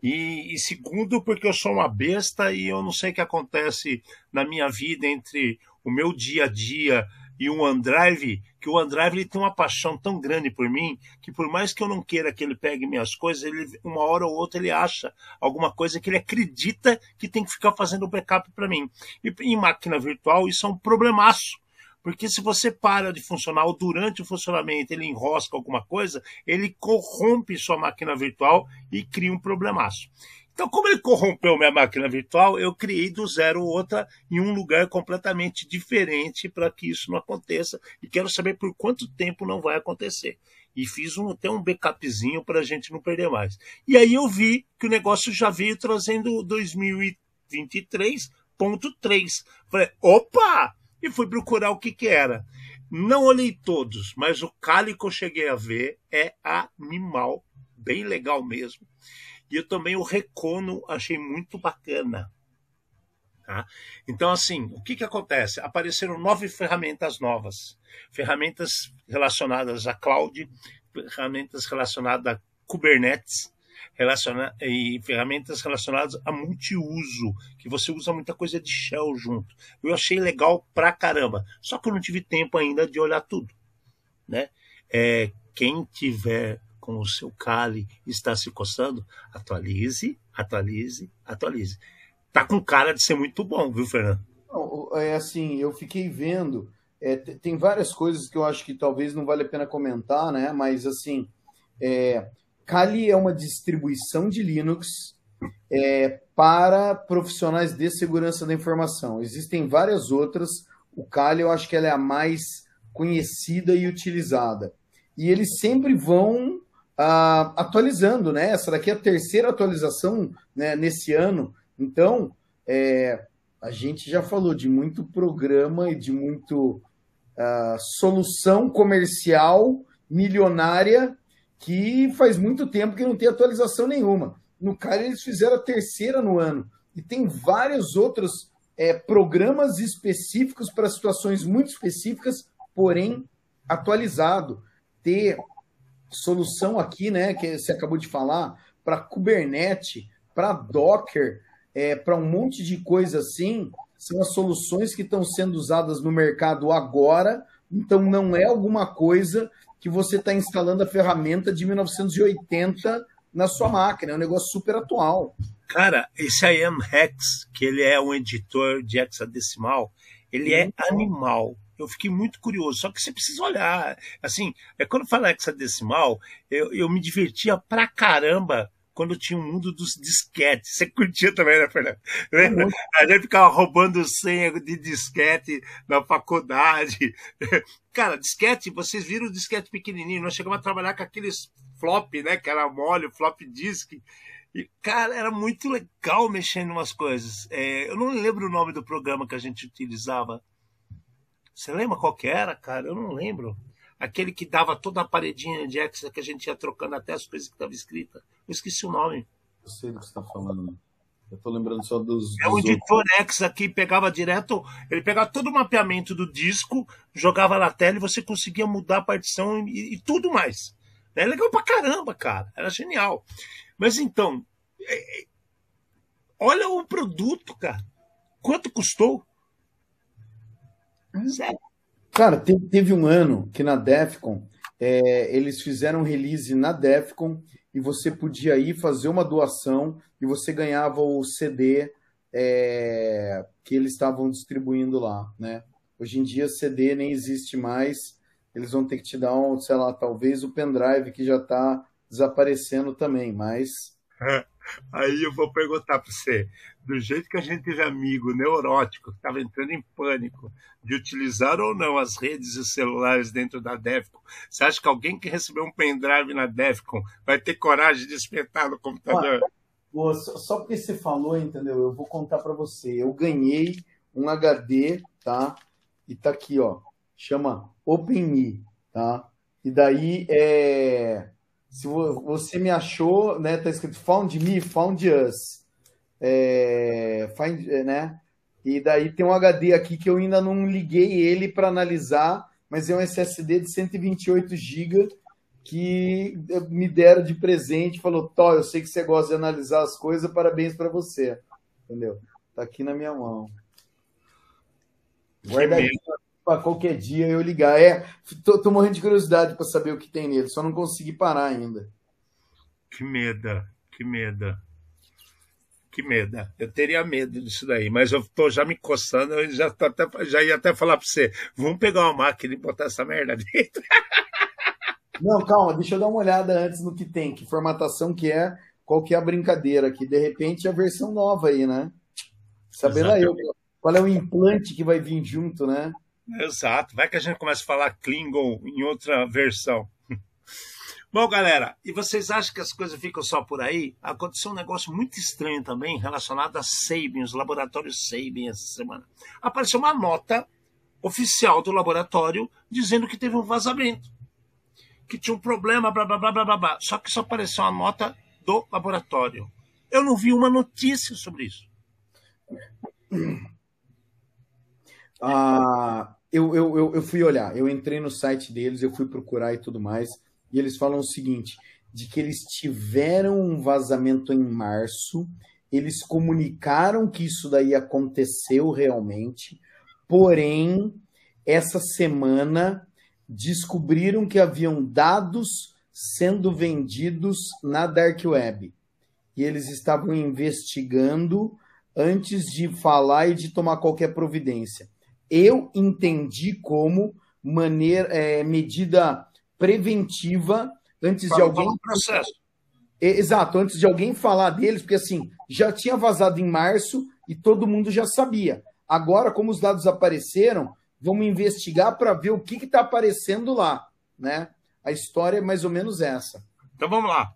E, e, segundo, porque eu sou uma besta e eu não sei o que acontece na minha vida entre o meu dia a dia e o OneDrive, que o OneDrive ele tem uma paixão tão grande por mim que por mais que eu não queira que ele pegue minhas coisas, ele uma hora ou outra ele acha alguma coisa que ele acredita que tem que ficar fazendo backup para mim. E em máquina virtual isso é um problemaço porque se você para de funcionar ou durante o funcionamento ele enrosca alguma coisa, ele corrompe sua máquina virtual e cria um problemaço. Então, como ele corrompeu minha máquina virtual, eu criei do zero outra em um lugar completamente diferente para que isso não aconteça. E quero saber por quanto tempo não vai acontecer. E fiz um, até um backupzinho para a gente não perder mais. E aí eu vi que o negócio já veio trazendo 2023.3. Falei, opa! E fui procurar o que, que era. Não olhei todos, mas o que eu cheguei a ver é animal, bem legal mesmo. E eu também o Recono achei muito bacana. Tá? Então, assim, o que, que acontece? Apareceram nove ferramentas novas. Ferramentas relacionadas a cloud, ferramentas relacionadas a Kubernetes, relaciona e ferramentas relacionadas a multiuso, que você usa muita coisa de shell junto. Eu achei legal pra caramba, só que eu não tive tempo ainda de olhar tudo, né? É, quem tiver com o seu Kali está se coçando, atualize, atualize, atualize. Tá com cara de ser muito bom, viu, Fernando? É assim, eu fiquei vendo, é, tem várias coisas que eu acho que talvez não vale a pena comentar, né? Mas assim, é, Kali é uma distribuição de Linux é, para profissionais de segurança da informação. Existem várias outras. O Kali eu acho que ela é a mais conhecida e utilizada. E eles sempre vão ah, atualizando, né? Essa daqui é a terceira atualização né, nesse ano. Então, é, a gente já falou de muito programa e de muito ah, solução comercial milionária que faz muito tempo que não tem atualização nenhuma. No cara, eles fizeram a terceira no ano. E tem vários outros é, programas específicos para situações muito específicas, porém atualizado. Ter solução aqui, né, que você acabou de falar, para Kubernetes, para Docker, é, para um monte de coisa assim, são as soluções que estão sendo usadas no mercado agora. Então, não é alguma coisa que você está instalando a ferramenta de 1980 na sua máquina. É um negócio super atual. Cara, esse IAM Hex, que ele é um editor de hexadecimal, ele é animal. Eu fiquei muito curioso, só que você precisa olhar. Assim, é quando fala hexadecimal, eu, eu me divertia pra caramba quando tinha o um mundo dos disquetes. Você curtia também, né, Fernando? Lembra? A gente ficava roubando senha de disquete na faculdade. *laughs* Cara, disquete, vocês viram o disquete pequenininho, nós chegamos a trabalhar com aqueles flop, né, que era mole, flop disk. E, cara, era muito legal mexendo em umas coisas. É, eu não lembro o nome do programa que a gente utilizava. Você lembra qual que era, cara? Eu não lembro aquele que dava toda a paredinha de Hexa que a gente ia trocando até as coisas que estavam escritas. Eu esqueci o nome. Eu sei do que você está falando. Eu estou lembrando só dos. É o editor Hexa que pegava direto. Ele pegava todo o mapeamento do disco, jogava na tela e você conseguia mudar a partição e, e tudo mais. É legal pra caramba, cara. Era genial. Mas então, é, é olha o produto, cara. Quanto custou? Sério. Cara, teve um ano que na Defcon é, eles fizeram release na Defcon e você podia ir fazer uma doação e você ganhava o CD é, que eles estavam distribuindo lá, né? Hoje em dia CD nem existe mais. Eles vão ter que te dar um, sei lá, talvez o pendrive que já está desaparecendo também, mas. *laughs* Aí eu vou perguntar para você, do jeito que a gente teve amigo neurótico que estava entrando em pânico de utilizar ou não as redes e celulares dentro da Defcon, você acha que alguém que recebeu um pendrive na Defcon vai ter coragem de espetar no computador? Só porque você falou, entendeu? Eu vou contar para você. Eu ganhei um HD, tá? E tá aqui, ó. Chama OpenMe, tá? E daí é se você me achou, né? Tá escrito Found Me, Found Us. É, find, é, né? E daí tem um HD aqui que eu ainda não liguei ele para analisar, mas é um SSD de 128 GB que me deram de presente, falou: "Tó, eu sei que você gosta de analisar as coisas, parabéns para você". Entendeu? Tá aqui na minha mão. Guardadinho para qualquer dia eu ligar. É, tô, tô morrendo de curiosidade para saber o que tem nele, só não consegui parar ainda. Que medo, que medo. Que medo. Eu teria medo disso daí, mas eu tô já me coçando, eu já, tô até, já ia até falar para você, vamos pegar uma máquina e botar essa merda dentro. *laughs* Não, calma, deixa eu dar uma olhada antes no que tem, que formatação que é, qual que é a brincadeira aqui. De repente a versão nova aí, né? Sabendo aí qual é o implante que vai vir junto, né? Exato. Vai que a gente começa a falar Klingon em outra versão. *laughs* Bom, galera, e vocês acham que as coisas ficam só por aí? Aconteceu um negócio muito estranho também relacionado a Sabin, os laboratórios Sabin essa semana. Apareceu uma nota oficial do laboratório dizendo que teve um vazamento, que tinha um problema, blá blá blá blá blá. Só que só apareceu a nota do laboratório. Eu não vi uma notícia sobre isso. Ah, eu, eu, eu fui olhar, eu entrei no site deles, eu fui procurar e tudo mais, e eles falam o seguinte: de que eles tiveram um vazamento em março, eles comunicaram que isso daí aconteceu realmente, porém, essa semana descobriram que haviam dados sendo vendidos na Dark Web. E eles estavam investigando antes de falar e de tomar qualquer providência eu entendi como maneira, é, medida preventiva antes Para de alguém. processo. Exato, antes de alguém falar deles, porque assim, já tinha vazado em março e todo mundo já sabia. Agora, como os dados apareceram, vamos investigar para ver o que está aparecendo lá, né? A história é mais ou menos essa. Então vamos lá.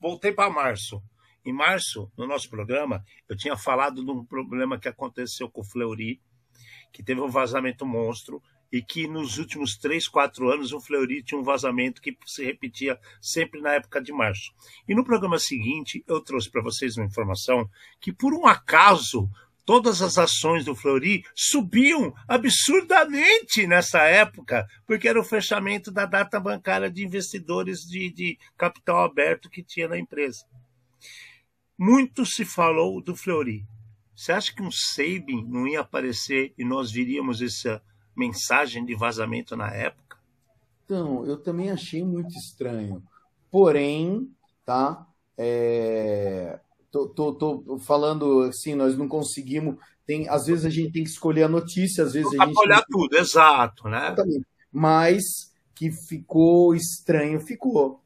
Voltei para março. Em março, no nosso programa, eu tinha falado de um problema que aconteceu com o Fleury, que teve um vazamento monstro e que nos últimos três, quatro anos o Fleury tinha um vazamento que se repetia sempre na época de março. E no programa seguinte, eu trouxe para vocês uma informação que, por um acaso, todas as ações do Fleury subiam absurdamente nessa época, porque era o fechamento da data bancária de investidores de, de capital aberto que tinha na empresa. Muito se falou do Fleury. Você acha que um Sabin não ia aparecer e nós viríamos essa mensagem de vazamento na época? Então, eu também achei muito estranho. Porém, tá? É... Tô, tô, tô, falando assim, nós não conseguimos. Tem, às vezes a gente tem que escolher a notícia, às vezes não a gente. olhar tudo, exato, né? Exatamente. Mas que ficou estranho, ficou.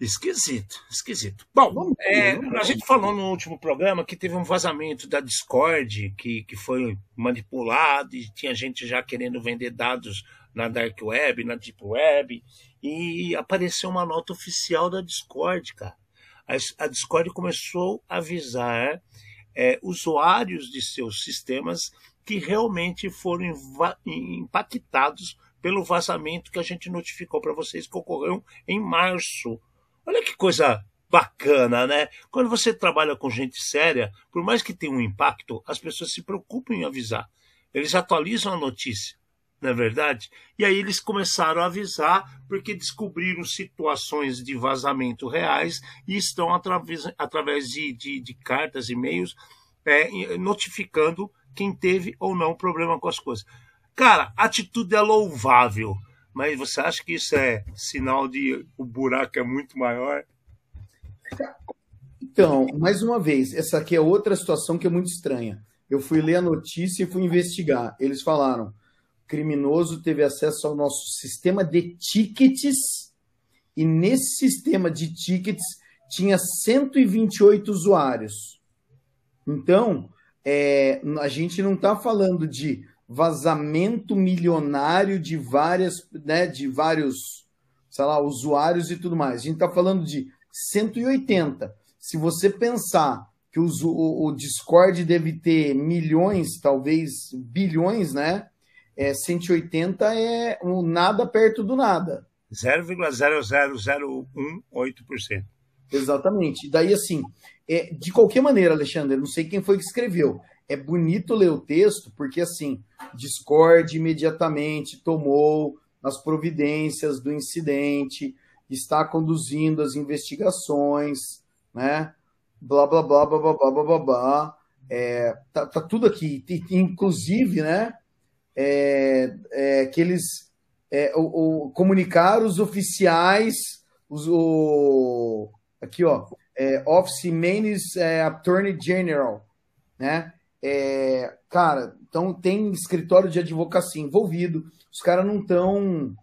Esquisito, esquisito. Bom, é, a gente falou no último programa que teve um vazamento da Discord que, que foi manipulado e tinha gente já querendo vender dados na Dark Web, na Deep Web, e apareceu uma nota oficial da Discord, cara. A, a Discord começou a avisar é, usuários de seus sistemas que realmente foram impactados pelo vazamento que a gente notificou para vocês que ocorreu em março Olha que coisa bacana, né? Quando você trabalha com gente séria, por mais que tenha um impacto, as pessoas se preocupam em avisar. Eles atualizam a notícia, não é verdade? E aí eles começaram a avisar porque descobriram situações de vazamento reais e estão através, através de, de, de cartas, e-mails, é, notificando quem teve ou não problema com as coisas. Cara, atitude é louvável. Mas você acha que isso é sinal de o buraco é muito maior? Então, mais uma vez, essa aqui é outra situação que é muito estranha. eu fui ler a notícia e fui investigar. Eles falaram: o criminoso teve acesso ao nosso sistema de tickets e nesse sistema de tickets tinha 128 usuários. Então, é, a gente não está falando de vazamento milionário de várias, né, de vários, sei lá, usuários e tudo mais. A gente está falando de 180. Se você pensar que o, o, Discord deve ter milhões, talvez bilhões, né? É, 180 é um nada perto do nada. 0,00018%. Exatamente. Daí, assim, é, de qualquer maneira, Alexandre, não sei quem foi que escreveu é bonito ler o texto, porque assim, Discord imediatamente tomou as providências do incidente, está conduzindo as investigações, né? Blá blá blá blá blá blá blá blá. blá. É, tá, tá, tudo aqui, inclusive, né? É, é, que eles é, o, o, comunicaram os oficiais, os o, aqui ó, é, Office Maines é, Attorney General, né? É, cara, então tem escritório de advocacia envolvido, os caras não estão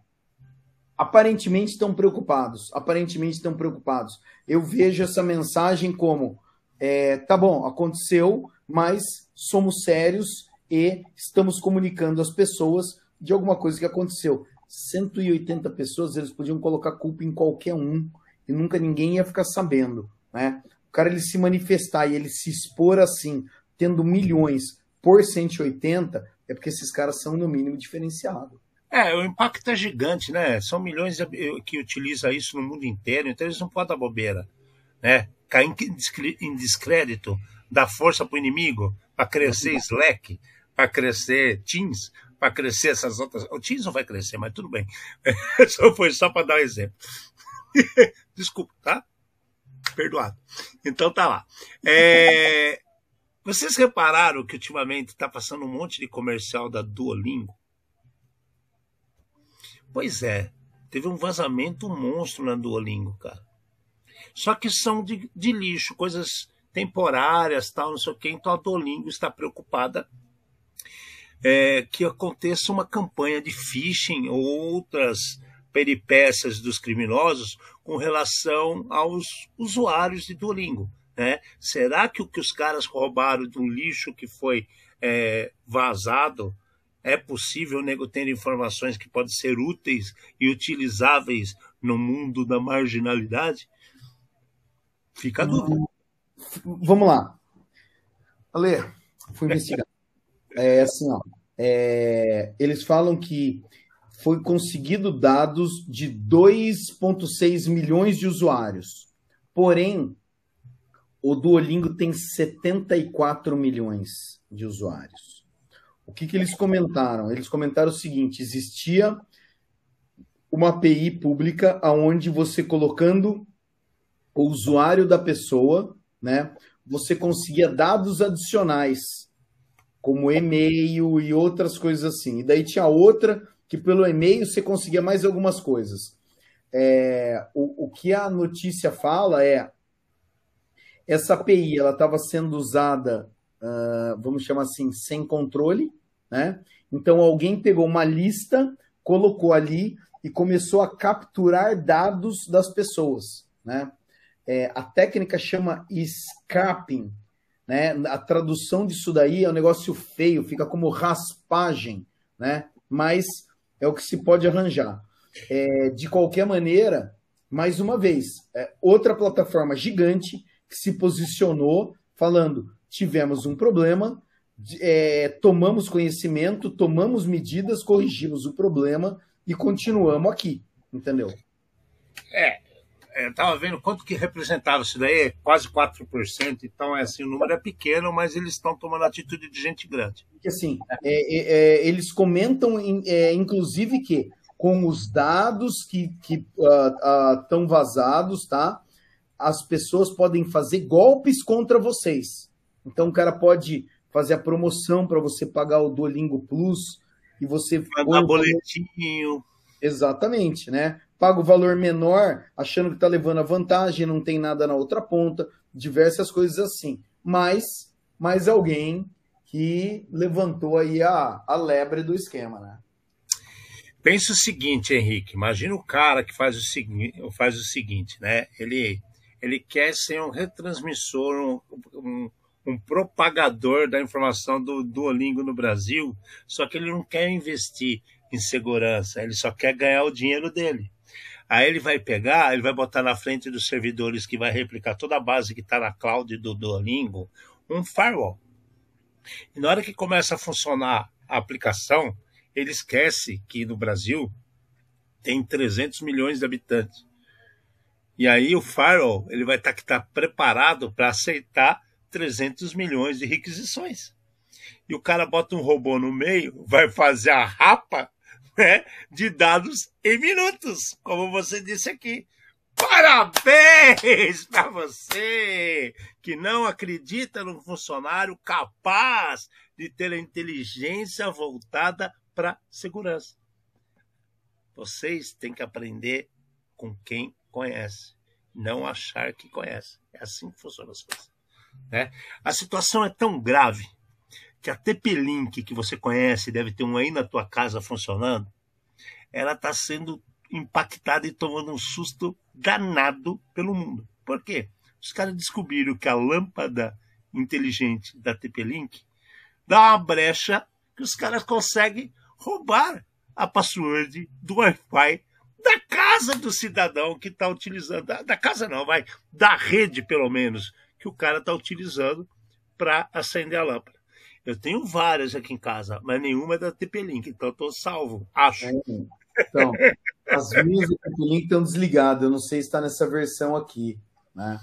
aparentemente estão preocupados, aparentemente estão preocupados. Eu vejo essa mensagem como é, tá bom, aconteceu, mas somos sérios e estamos comunicando às pessoas de alguma coisa que aconteceu. 180 pessoas, eles podiam colocar culpa em qualquer um e nunca ninguém ia ficar sabendo, né? O cara ele se manifestar e ele se expor assim, tendo milhões por 180, é porque esses caras são no mínimo diferenciados. É, o impacto é gigante, né? São milhões que utilizam isso no mundo inteiro, então eles não podem dar bobeira, né? Cair em descrédito, dar força para o inimigo, para crescer Slack, para crescer Teams, para crescer essas outras. O Teams não vai crescer, mas tudo bem. *laughs* só foi só para dar um exemplo. *laughs* Desculpa, tá? Perdoado. Então tá lá. É... Vocês repararam que ultimamente está passando um monte de comercial da Duolingo? Pois é, teve um vazamento monstro na Duolingo, cara. Só que são de, de lixo, coisas temporárias, tal, não sei o quê. Então a Duolingo está preocupada é, que aconteça uma campanha de phishing ou outras peripécias dos criminosos com relação aos usuários de Duolingo. Né? Será que o que os caras roubaram do lixo que foi é, vazado é possível o nego ter informações que podem ser úteis e utilizáveis no mundo da marginalidade? Fica a dúvida. Vamos lá. Ale, fui investigar. É assim, ó. É, eles falam que foi conseguido dados de 2,6 milhões de usuários. Porém, o Duolingo tem 74 milhões de usuários. O que, que eles comentaram? Eles comentaram o seguinte: existia uma API pública aonde você colocando o usuário da pessoa, né, você conseguia dados adicionais como e-mail e outras coisas assim. E daí tinha outra que pelo e-mail você conseguia mais algumas coisas. É, o, o que a notícia fala é essa API ela estava sendo usada, uh, vamos chamar assim, sem controle, né? Então alguém pegou uma lista, colocou ali e começou a capturar dados das pessoas, né? É, a técnica chama scrapping, né? A tradução disso daí é um negócio feio, fica como raspagem, né? Mas é o que se pode arranjar. É, de qualquer maneira, mais uma vez, é outra plataforma gigante que se posicionou falando: tivemos um problema, é, tomamos conhecimento, tomamos medidas, corrigimos o problema e continuamos aqui, entendeu? É, estava é, vendo quanto que representava isso daí, é quase 4%, então é assim, o número é pequeno, mas eles estão tomando atitude de gente grande. Porque assim, é, é, é eles comentam, é, inclusive, que com os dados que estão uh, uh, vazados, tá? As pessoas podem fazer golpes contra vocês. Então o cara pode fazer a promoção para você pagar o Duolingo Plus e você mandar boletinho. Exatamente, né? paga o valor menor, achando que está levando a vantagem, não tem nada na outra ponta, diversas coisas assim. Mas, mais alguém que levantou aí a, a lebre do esquema, né? Pensa o seguinte, Henrique. Imagina o cara que faz o, segui faz o seguinte, né? Ele, ele quer ser um retransmissor, um, um, um propagador da informação do Duolingo no Brasil, só que ele não quer investir em segurança, ele só quer ganhar o dinheiro dele. Aí ele vai pegar, ele vai botar na frente dos servidores que vai replicar toda a base que está na cloud do Duolingo, um firewall. E na hora que começa a funcionar a aplicação, ele esquece que no Brasil tem 300 milhões de habitantes. E aí o firewall ele vai estar que estar preparado para aceitar 300 milhões de requisições. E o cara bota um robô no meio, vai fazer a rapa né, de dados em minutos, como você disse aqui. Parabéns para você que não acredita num funcionário capaz de ter a inteligência voltada para segurança. Vocês têm que aprender com quem conhece, não achar que conhece. É assim que funcionam as coisas. Né? A situação é tão grave que a TP-Link que você conhece, deve ter um aí na tua casa funcionando, ela está sendo impactada e tomando um susto danado pelo mundo. Por quê? Os caras descobriram que a lâmpada inteligente da TP-Link dá uma brecha que os caras conseguem roubar a password do Wi-Fi da casa do cidadão que está utilizando. Da, da, casa não, vai, da rede, pelo menos, que o cara está utilizando para acender a lâmpada. Eu tenho várias aqui em casa, mas nenhuma é da TP-Link, então estou salvo, acho. É, então, as minhas do TP-Link estão desligadas, eu não sei se está nessa versão aqui, né?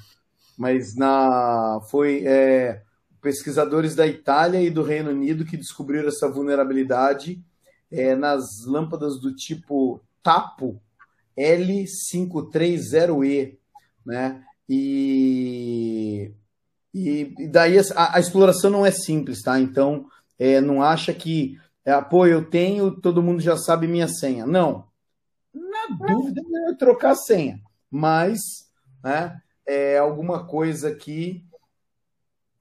Mas na foi é, pesquisadores da Itália e do Reino Unido que descobriram essa vulnerabilidade é, nas lâmpadas do tipo Tapo L530E, né? E, e, e daí a, a, exploração não é simples, tá? Então, é, não acha que, é, pô, eu tenho, todo mundo já sabe minha senha. Não. Na dúvida, é trocar a senha. Mas, né, é alguma coisa que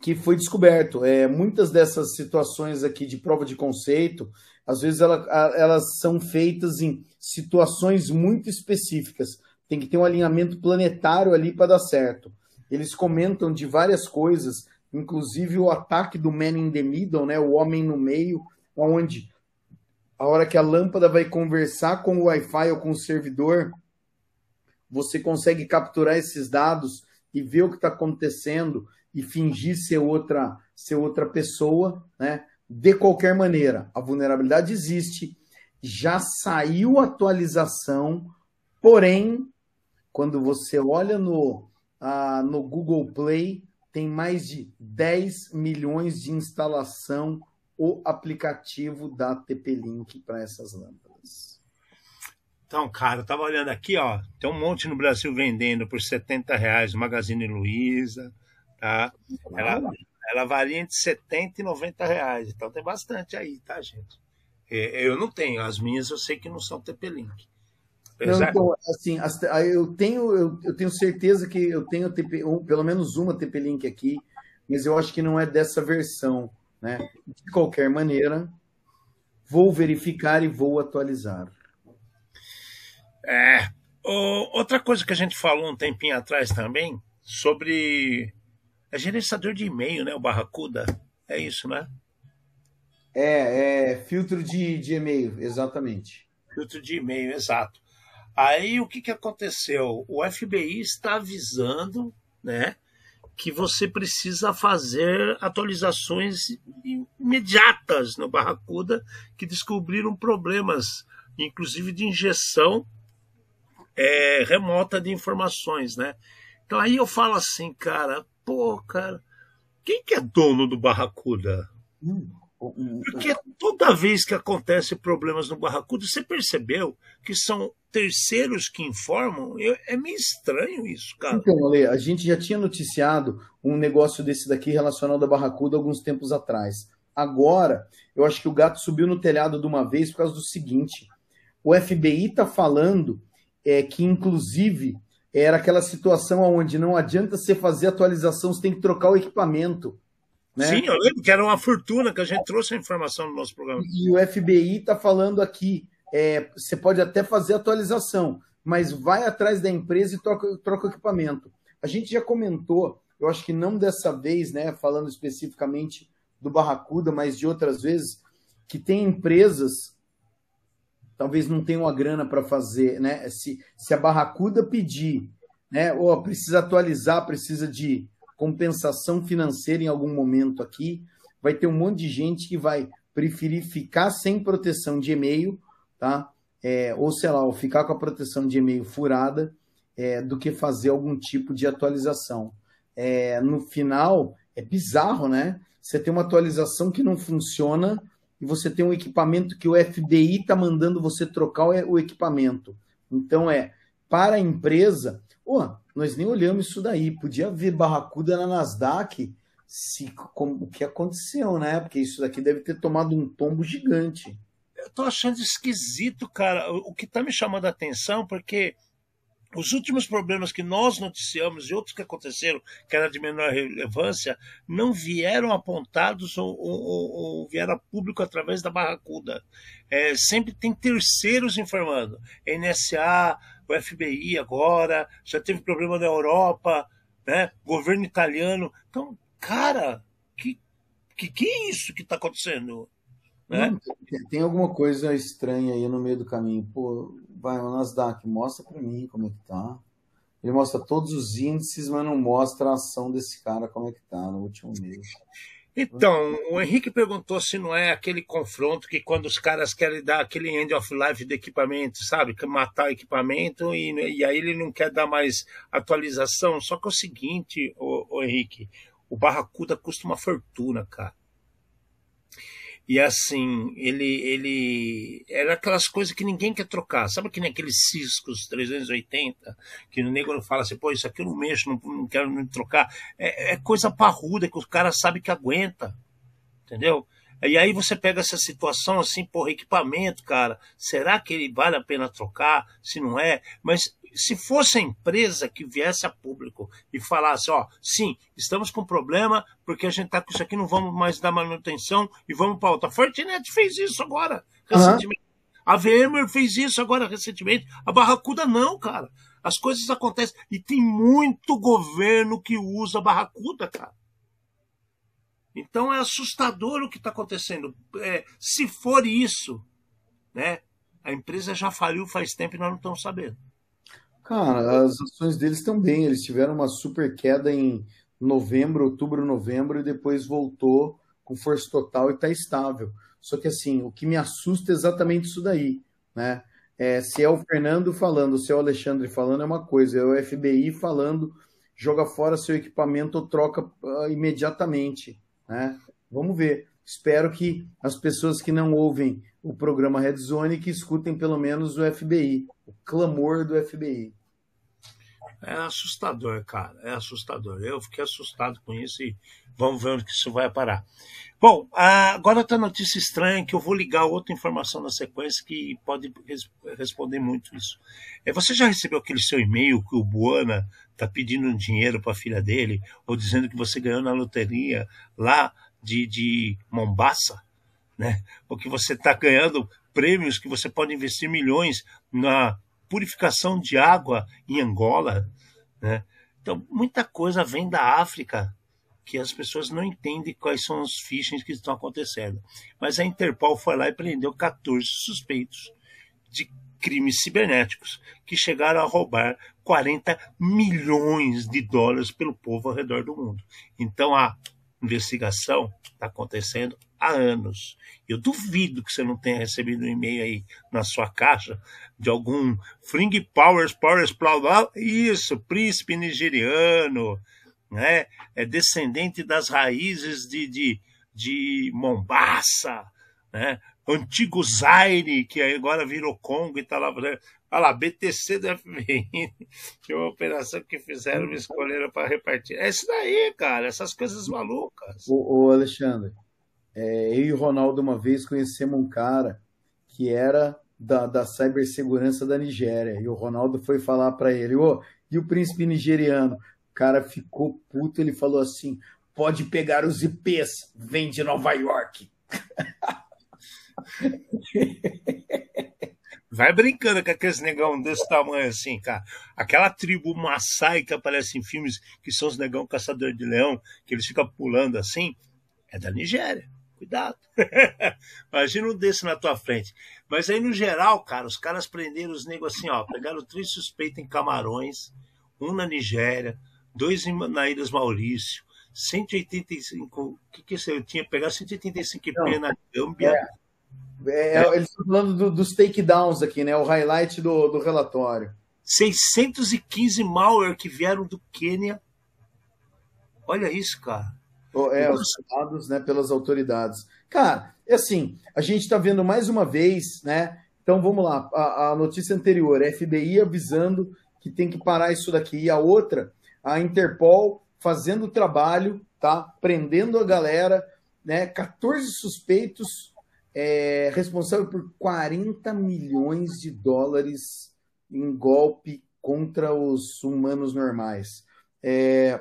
que foi descoberto. É, muitas dessas situações aqui de prova de conceito, às vezes ela, elas são feitas em situações muito específicas. Tem que ter um alinhamento planetário ali para dar certo. Eles comentam de várias coisas, inclusive o ataque do man in the middle, né, o homem no meio, onde a hora que a lâmpada vai conversar com o Wi-Fi ou com o servidor, você consegue capturar esses dados e ver o que está acontecendo e fingir ser outra, ser outra pessoa, né? De qualquer maneira, a vulnerabilidade existe, já saiu atualização, porém, quando você olha no, ah, no Google Play, tem mais de 10 milhões de instalação o aplicativo da TP-Link para essas lâmpadas. Então, cara, eu tava olhando aqui, ó, tem um monte no Brasil vendendo por 70 reais, Magazine Luiza, tá? Ela, ela varia entre 70 e 90 reais, então tem bastante aí, tá, gente? É, eu não tenho, as minhas eu sei que não são TP-Link. Não, então, assim, eu tenho, eu, eu, tenho certeza que eu tenho TP, um, pelo menos uma TP-Link aqui, mas eu acho que não é dessa versão, né? De qualquer maneira, vou verificar e vou atualizar. É, outra coisa que a gente falou um tempinho atrás também, sobre é gerenciador de e-mail, né? O Barracuda. É isso, né? É, é filtro de, de e-mail, exatamente. Filtro de e-mail, exato. Aí o que, que aconteceu? O FBI está avisando, né? Que você precisa fazer atualizações imediatas no Barracuda, que descobriram problemas, inclusive de injeção é, remota de informações, né? Então aí eu falo assim, cara, pô, cara, quem que é dono do Barracuda? Hum, Porque toda vez que acontece problemas no Barracuda, você percebeu que são terceiros que informam? É meio estranho isso, cara. Então, Ale, a gente já tinha noticiado um negócio desse daqui relacionado à Barracuda alguns tempos atrás. Agora, eu acho que o gato subiu no telhado de uma vez por causa do seguinte: o FBI está falando é, que, inclusive, era aquela situação onde não adianta você fazer atualização, você tem que trocar o equipamento. Né? Sim, eu lembro que era uma fortuna que a gente trouxe a informação no nosso programa. E o FBI está falando aqui, é, você pode até fazer atualização, mas vai atrás da empresa e troca, troca o equipamento. A gente já comentou, eu acho que não dessa vez, né, falando especificamente do Barracuda, mas de outras vezes, que tem empresas talvez não tenham a grana para fazer, né? Se, se a Barracuda pedir, né, ou precisa atualizar, precisa de compensação financeira em algum momento aqui, vai ter um monte de gente que vai preferir ficar sem proteção de e-mail, tá? É, ou sei lá, ou ficar com a proteção de e-mail furada, é, do que fazer algum tipo de atualização. É, no final, é bizarro, né? Você tem uma atualização que não funciona e você tem um equipamento que o FBI está mandando você trocar o equipamento. Então é para a empresa. Oh, nós nem olhamos isso daí. Podia ver barracuda na Nasdaq se como, o que aconteceu, né? Porque isso daqui deve ter tomado um tombo gigante. Eu tô achando esquisito, cara. O que tá me chamando a atenção, porque os últimos problemas que nós noticiamos e outros que aconteceram, que era de menor relevância, não vieram apontados ou, ou, ou vieram a público através da Barracuda. É, sempre tem terceiros informando. NSA, o FBI agora, já teve problema na Europa, né? governo italiano. Então, cara, que, que, que é isso que está acontecendo? Né? Não, tem alguma coisa estranha aí no meio do caminho. Pô, vai, o Nasdaq, mostra para mim como é que tá. Ele mostra todos os índices, mas não mostra a ação desse cara como é que tá no último mês. Então, o Henrique perguntou se não é aquele confronto que quando os caras querem dar aquele end of life do equipamento, sabe? Matar o equipamento e, e aí ele não quer dar mais atualização. Só que é o seguinte, o, Henrique, o Barracuda custa uma fortuna, cara. E assim, ele, ele era aquelas coisas que ninguém quer trocar. Sabe que nem aqueles ciscos 380, que o negro fala assim, pô, isso aqui eu não mexo, não, não quero me trocar. É, é coisa parruda que o cara sabe que aguenta. Entendeu? E aí você pega essa situação assim, porra, equipamento, cara, será que ele vale a pena trocar? Se não é, mas se fosse a empresa que viesse a público e falasse, ó, sim, estamos com problema porque a gente está com isso aqui, não vamos mais dar manutenção e vamos para outra. A Fortinet fez isso agora, recentemente. Uhum. A VMware fez isso agora recentemente. A Barracuda não, cara. As coisas acontecem. E tem muito governo que usa Barracuda, cara. Então é assustador o que está acontecendo. É, se for isso, né, a empresa já faliu faz tempo e nós não estamos sabendo. Cara, as ações deles bem. Eles tiveram uma super queda em novembro, outubro, novembro, e depois voltou com força total e está estável. Só que assim, o que me assusta é exatamente isso daí, né? É, se é o Fernando falando, se é o Alexandre falando, é uma coisa, é o FBI falando, joga fora seu equipamento ou troca uh, imediatamente, né? Vamos ver. Espero que as pessoas que não ouvem o programa Red Zone que escutem pelo menos o FBI, o clamor do FBI. É assustador, cara. É assustador. Eu fiquei assustado com isso e vamos ver onde que isso vai parar. Bom, agora tem notícia estranha que eu vou ligar outra informação na sequência que pode res responder muito isso. É, você já recebeu aquele seu e-mail que o Buana está pedindo dinheiro para a filha dele ou dizendo que você ganhou na loteria lá de, de Mombasa? Né? Ou que você está ganhando prêmios que você pode investir milhões na purificação de água em Angola. Né? Então, muita coisa vem da África que as pessoas não entendem quais são os phishings que estão acontecendo. Mas a Interpol foi lá e prendeu 14 suspeitos de crimes cibernéticos que chegaram a roubar 40 milhões de dólares pelo povo ao redor do mundo. Então a investigação está acontecendo há anos. Eu duvido que você não tenha recebido um e-mail aí na sua caixa de algum Fring Powers, Powers, blá, blá, isso, príncipe nigeriano, né? é descendente das raízes de, de, de Mombasa, né? antigo Zaire, que agora virou Congo e está lá. Olha lá, BTC do FBI, que é uma operação que fizeram, me escolheram para repartir. É isso daí, cara, essas coisas malucas. O, Alexandre, é, eu e o Ronaldo uma vez conhecemos um cara que era da, da cibersegurança da Nigéria. E o Ronaldo foi falar para ele: Ô, e o príncipe nigeriano? O cara ficou puto, ele falou assim: pode pegar os IPs, vem de Nova York. *laughs* Vai brincando com aqueles negão desse tamanho assim, cara. Aquela tribo Maasai que aparece em filmes, que são os negão caçador de leão, que eles ficam pulando assim, é da Nigéria. Cuidado. *laughs* Imagina um desse na tua frente. Mas aí, no geral, cara, os caras prenderam os negros assim, ó. Pegaram três suspeitos em Camarões, um na Nigéria, dois na Ilhas Maurício, 185. O que que isso? Eu tinha pegado 185 IP na Gâmbia. É. É, é. Eles estão falando do, dos takedowns aqui, né? O highlight do, do relatório. 615 malware que vieram do Quênia. Olha isso, cara. É, os dados né, pelas autoridades. Cara, é assim, a gente está vendo mais uma vez, né? Então vamos lá, a, a, notícia anterior, FBI avisando que tem que parar isso daqui. E a outra, a Interpol fazendo o trabalho, tá? Prendendo a galera, né? 14 suspeitos é, responsável por 40 milhões de dólares em golpe contra os humanos normais. É,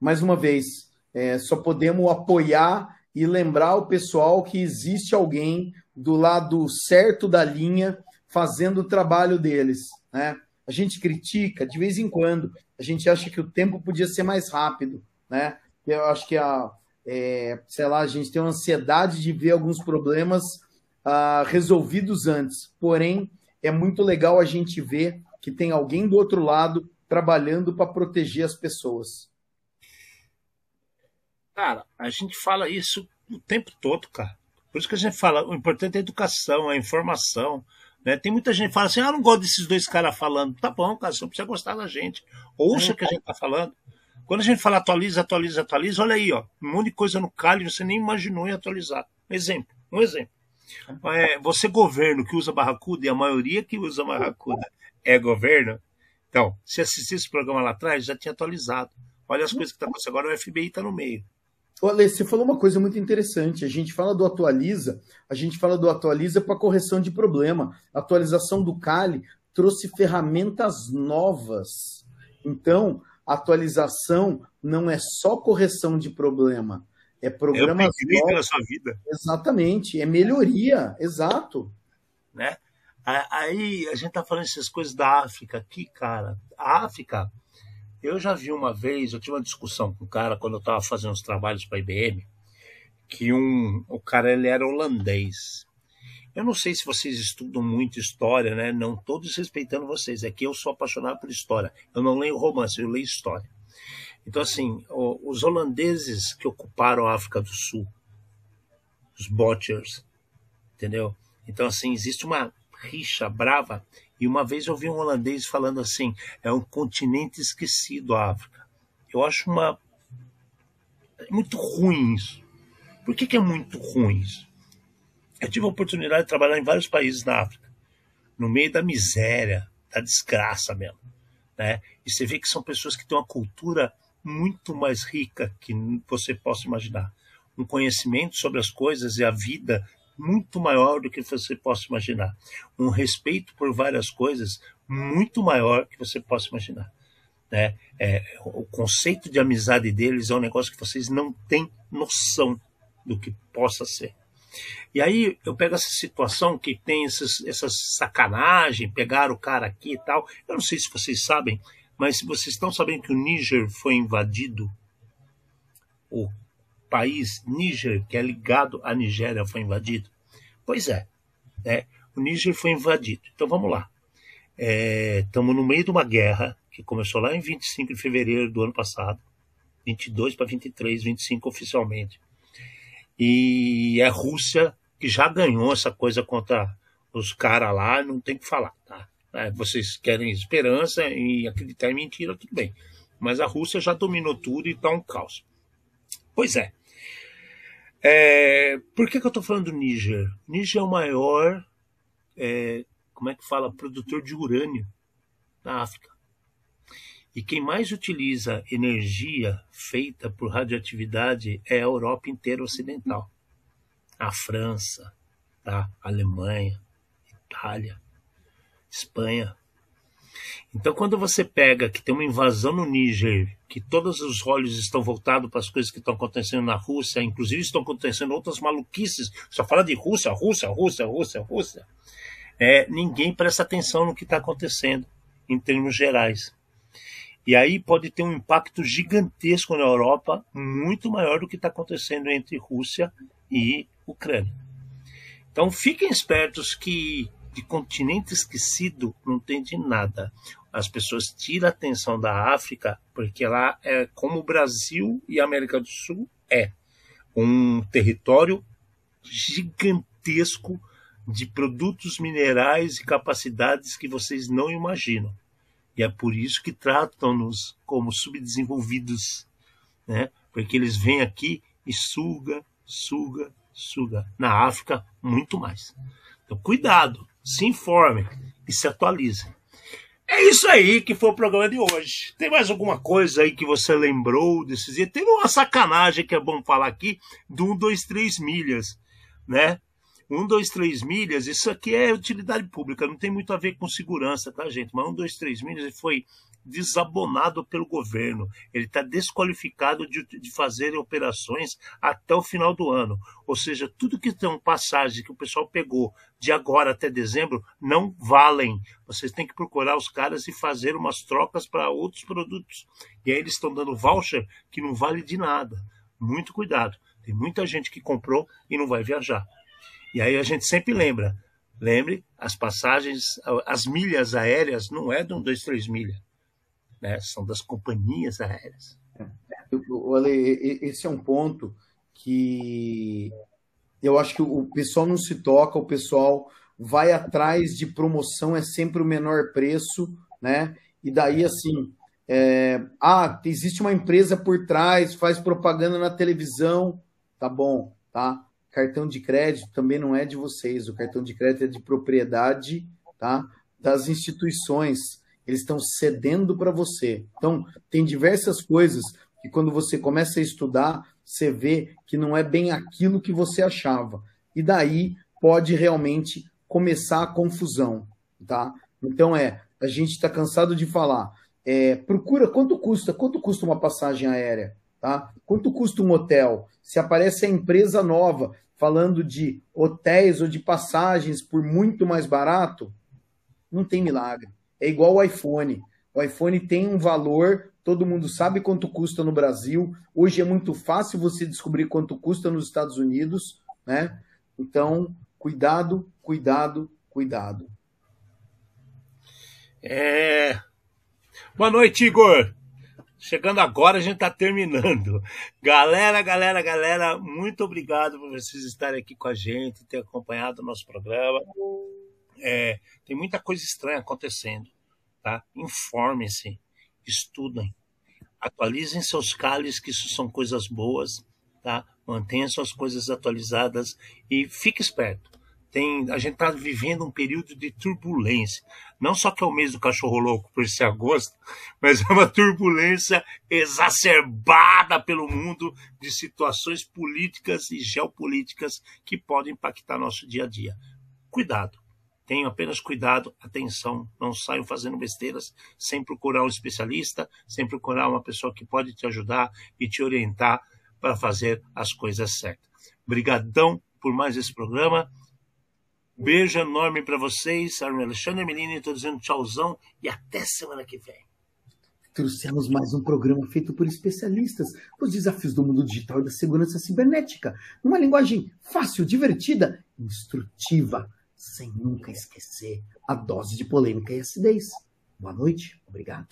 mais uma vez, é, só podemos apoiar e lembrar o pessoal que existe alguém do lado certo da linha fazendo o trabalho deles. Né? A gente critica de vez em quando, a gente acha que o tempo podia ser mais rápido. Né? Eu acho que a, é, sei lá, a gente tem uma ansiedade de ver alguns problemas uh, resolvidos antes. Porém, é muito legal a gente ver que tem alguém do outro lado trabalhando para proteger as pessoas. Cara, a gente fala isso o tempo todo, cara. Por isso que a gente fala, o importante é a educação, a informação. Né? Tem muita gente que fala assim, ah, não gosto desses dois caras falando. Tá bom, cara, você não precisa gostar da gente. Ouça o que a gente tá falando. Quando a gente fala atualiza, atualiza, atualiza, olha aí, ó, um monte de coisa no Kali você nem imaginou em atualizar. Um exemplo, um exemplo. É, você governo que usa Barracuda e a maioria que usa Barracuda é governo, então, se assistisse esse programa lá atrás, já tinha atualizado. Olha as coisas que está acontecendo agora, o FBI está no meio. Olha, você falou uma coisa muito interessante. A gente fala do atualiza, a gente fala do atualiza para correção de problema. A atualização do Kali trouxe ferramentas novas. Então, atualização não é só correção de problema, é programa é na sua vida. Exatamente, é melhoria, exato. Né? Aí a gente tá falando essas coisas da África aqui, cara. A África, eu já vi uma vez, eu tive uma discussão com um cara quando eu estava fazendo os trabalhos para a IBM, que um, o cara ele era holandês. Eu não sei se vocês estudam muito história, né? Não todos respeitando vocês. É que eu sou apaixonado por história. Eu não leio romance, eu leio história. Então, assim, os holandeses que ocuparam a África do Sul, os Botchers, entendeu? Então, assim, existe uma rixa brava. E uma vez eu vi um holandês falando assim: é um continente esquecido a África. Eu acho uma. É muito ruim isso. Por que, que é muito ruim isso? Eu tive a oportunidade de trabalhar em vários países na África, no meio da miséria, da desgraça mesmo. Né? E você vê que são pessoas que têm uma cultura muito mais rica que você possa imaginar. Um conhecimento sobre as coisas e a vida muito maior do que você possa imaginar. Um respeito por várias coisas muito maior que você possa imaginar. Né? É, o conceito de amizade deles é um negócio que vocês não têm noção do que possa ser. E aí eu pego essa situação que tem essas, essas sacanagem, pegar o cara aqui e tal. Eu não sei se vocês sabem, mas vocês estão sabendo que o Níger foi invadido? O país Níger, que é ligado à Nigéria, foi invadido? Pois é, né? o Níger foi invadido. Então vamos lá. Estamos é, no meio de uma guerra que começou lá em 25 de fevereiro do ano passado, 22 para 23, 25 oficialmente. E é a Rússia que já ganhou essa coisa contra os caras lá, não tem que falar, tá? É, vocês querem esperança e acreditar em mentira, tudo bem. Mas a Rússia já dominou tudo e está um caos. Pois é. É por que, que eu estou falando do Níger? Níger é o maior, é, como é que fala, produtor de urânio na África. E quem mais utiliza energia feita por radioatividade é a Europa inteira ocidental. A França, tá? a Alemanha, Itália, Espanha. Então, quando você pega que tem uma invasão no Níger, que todos os olhos estão voltados para as coisas que estão acontecendo na Rússia, inclusive estão acontecendo outras maluquices, só fala de Rússia, Rússia, Rússia, Rússia, Rússia, é, ninguém presta atenção no que está acontecendo em termos gerais. E aí pode ter um impacto gigantesco na Europa, muito maior do que está acontecendo entre Rússia e Ucrânia. Então fiquem espertos que de continente esquecido não tem de nada. As pessoas tiram a atenção da África porque lá é como o Brasil e a América do Sul é um território gigantesco de produtos minerais e capacidades que vocês não imaginam. E é por isso que tratam-nos como subdesenvolvidos, né? Porque eles vêm aqui e suga, suga, suga. Na África, muito mais. Então, cuidado, se informem e se atualizem. É isso aí que foi o programa de hoje. Tem mais alguma coisa aí que você lembrou desses dias? Teve uma sacanagem que é bom falar aqui do 1, 2, 3 milhas, né? Um, dois, três milhas, isso aqui é utilidade pública, não tem muito a ver com segurança, tá, gente? Mas um, dois, três milhas foi desabonado pelo governo. Ele está desqualificado de, de fazer operações até o final do ano. Ou seja, tudo que tem passagem que o pessoal pegou de agora até dezembro não valem. Vocês têm que procurar os caras e fazer umas trocas para outros produtos. E aí eles estão dando voucher que não vale de nada. Muito cuidado. Tem muita gente que comprou e não vai viajar. E aí a gente sempre lembra. Lembre, as passagens, as milhas aéreas não é de um, dois, três milhas. Né? São das companhias aéreas. É. Olha, esse é um ponto que eu acho que o pessoal não se toca, o pessoal vai atrás de promoção, é sempre o menor preço, né? E daí, assim, é, ah, existe uma empresa por trás, faz propaganda na televisão, tá bom, tá? cartão de crédito também não é de vocês, o cartão de crédito é de propriedade tá? das instituições. Eles estão cedendo para você. Então, tem diversas coisas que quando você começa a estudar, você vê que não é bem aquilo que você achava. E daí pode realmente começar a confusão. Tá? Então, é, a gente está cansado de falar. É, procura quanto custa, quanto custa uma passagem aérea? Tá? Quanto custa um hotel? Se aparece a empresa nova falando de hotéis ou de passagens por muito mais barato, não tem milagre. É igual o iPhone. O iPhone tem um valor, todo mundo sabe quanto custa no Brasil. Hoje é muito fácil você descobrir quanto custa nos Estados Unidos, né? Então, cuidado, cuidado, cuidado. É. Boa noite, Igor. Chegando agora, a gente está terminando. *laughs* Galera, galera, galera, muito obrigado por vocês estarem aqui com a gente, ter acompanhado o nosso programa. É, tem muita coisa estranha acontecendo, tá? Informem-se, estudem, atualizem seus cales, que isso são coisas boas, tá? Mantenham suas coisas atualizadas e fique esperto tem, a gente está vivendo um período de turbulência. Não só que é o mês do cachorro louco por ser agosto, *laughs* mas é uma turbulência exacerbada pelo mundo de situações políticas e geopolíticas que podem impactar nosso dia a dia. Cuidado. Tenham apenas cuidado, atenção, não saiam fazendo besteiras sem procurar um especialista, sem procurar uma pessoa que pode te ajudar e te orientar para fazer as coisas certas. Obrigadão por mais esse programa. Beijo enorme para vocês. Alexandre Melini, estou dizendo tchauzão e até semana que vem. Trouxemos mais um programa feito por especialistas os desafios do mundo digital e da segurança cibernética, numa linguagem fácil, divertida, instrutiva, sem nunca esquecer a dose de polêmica e acidez. Boa noite, obrigado.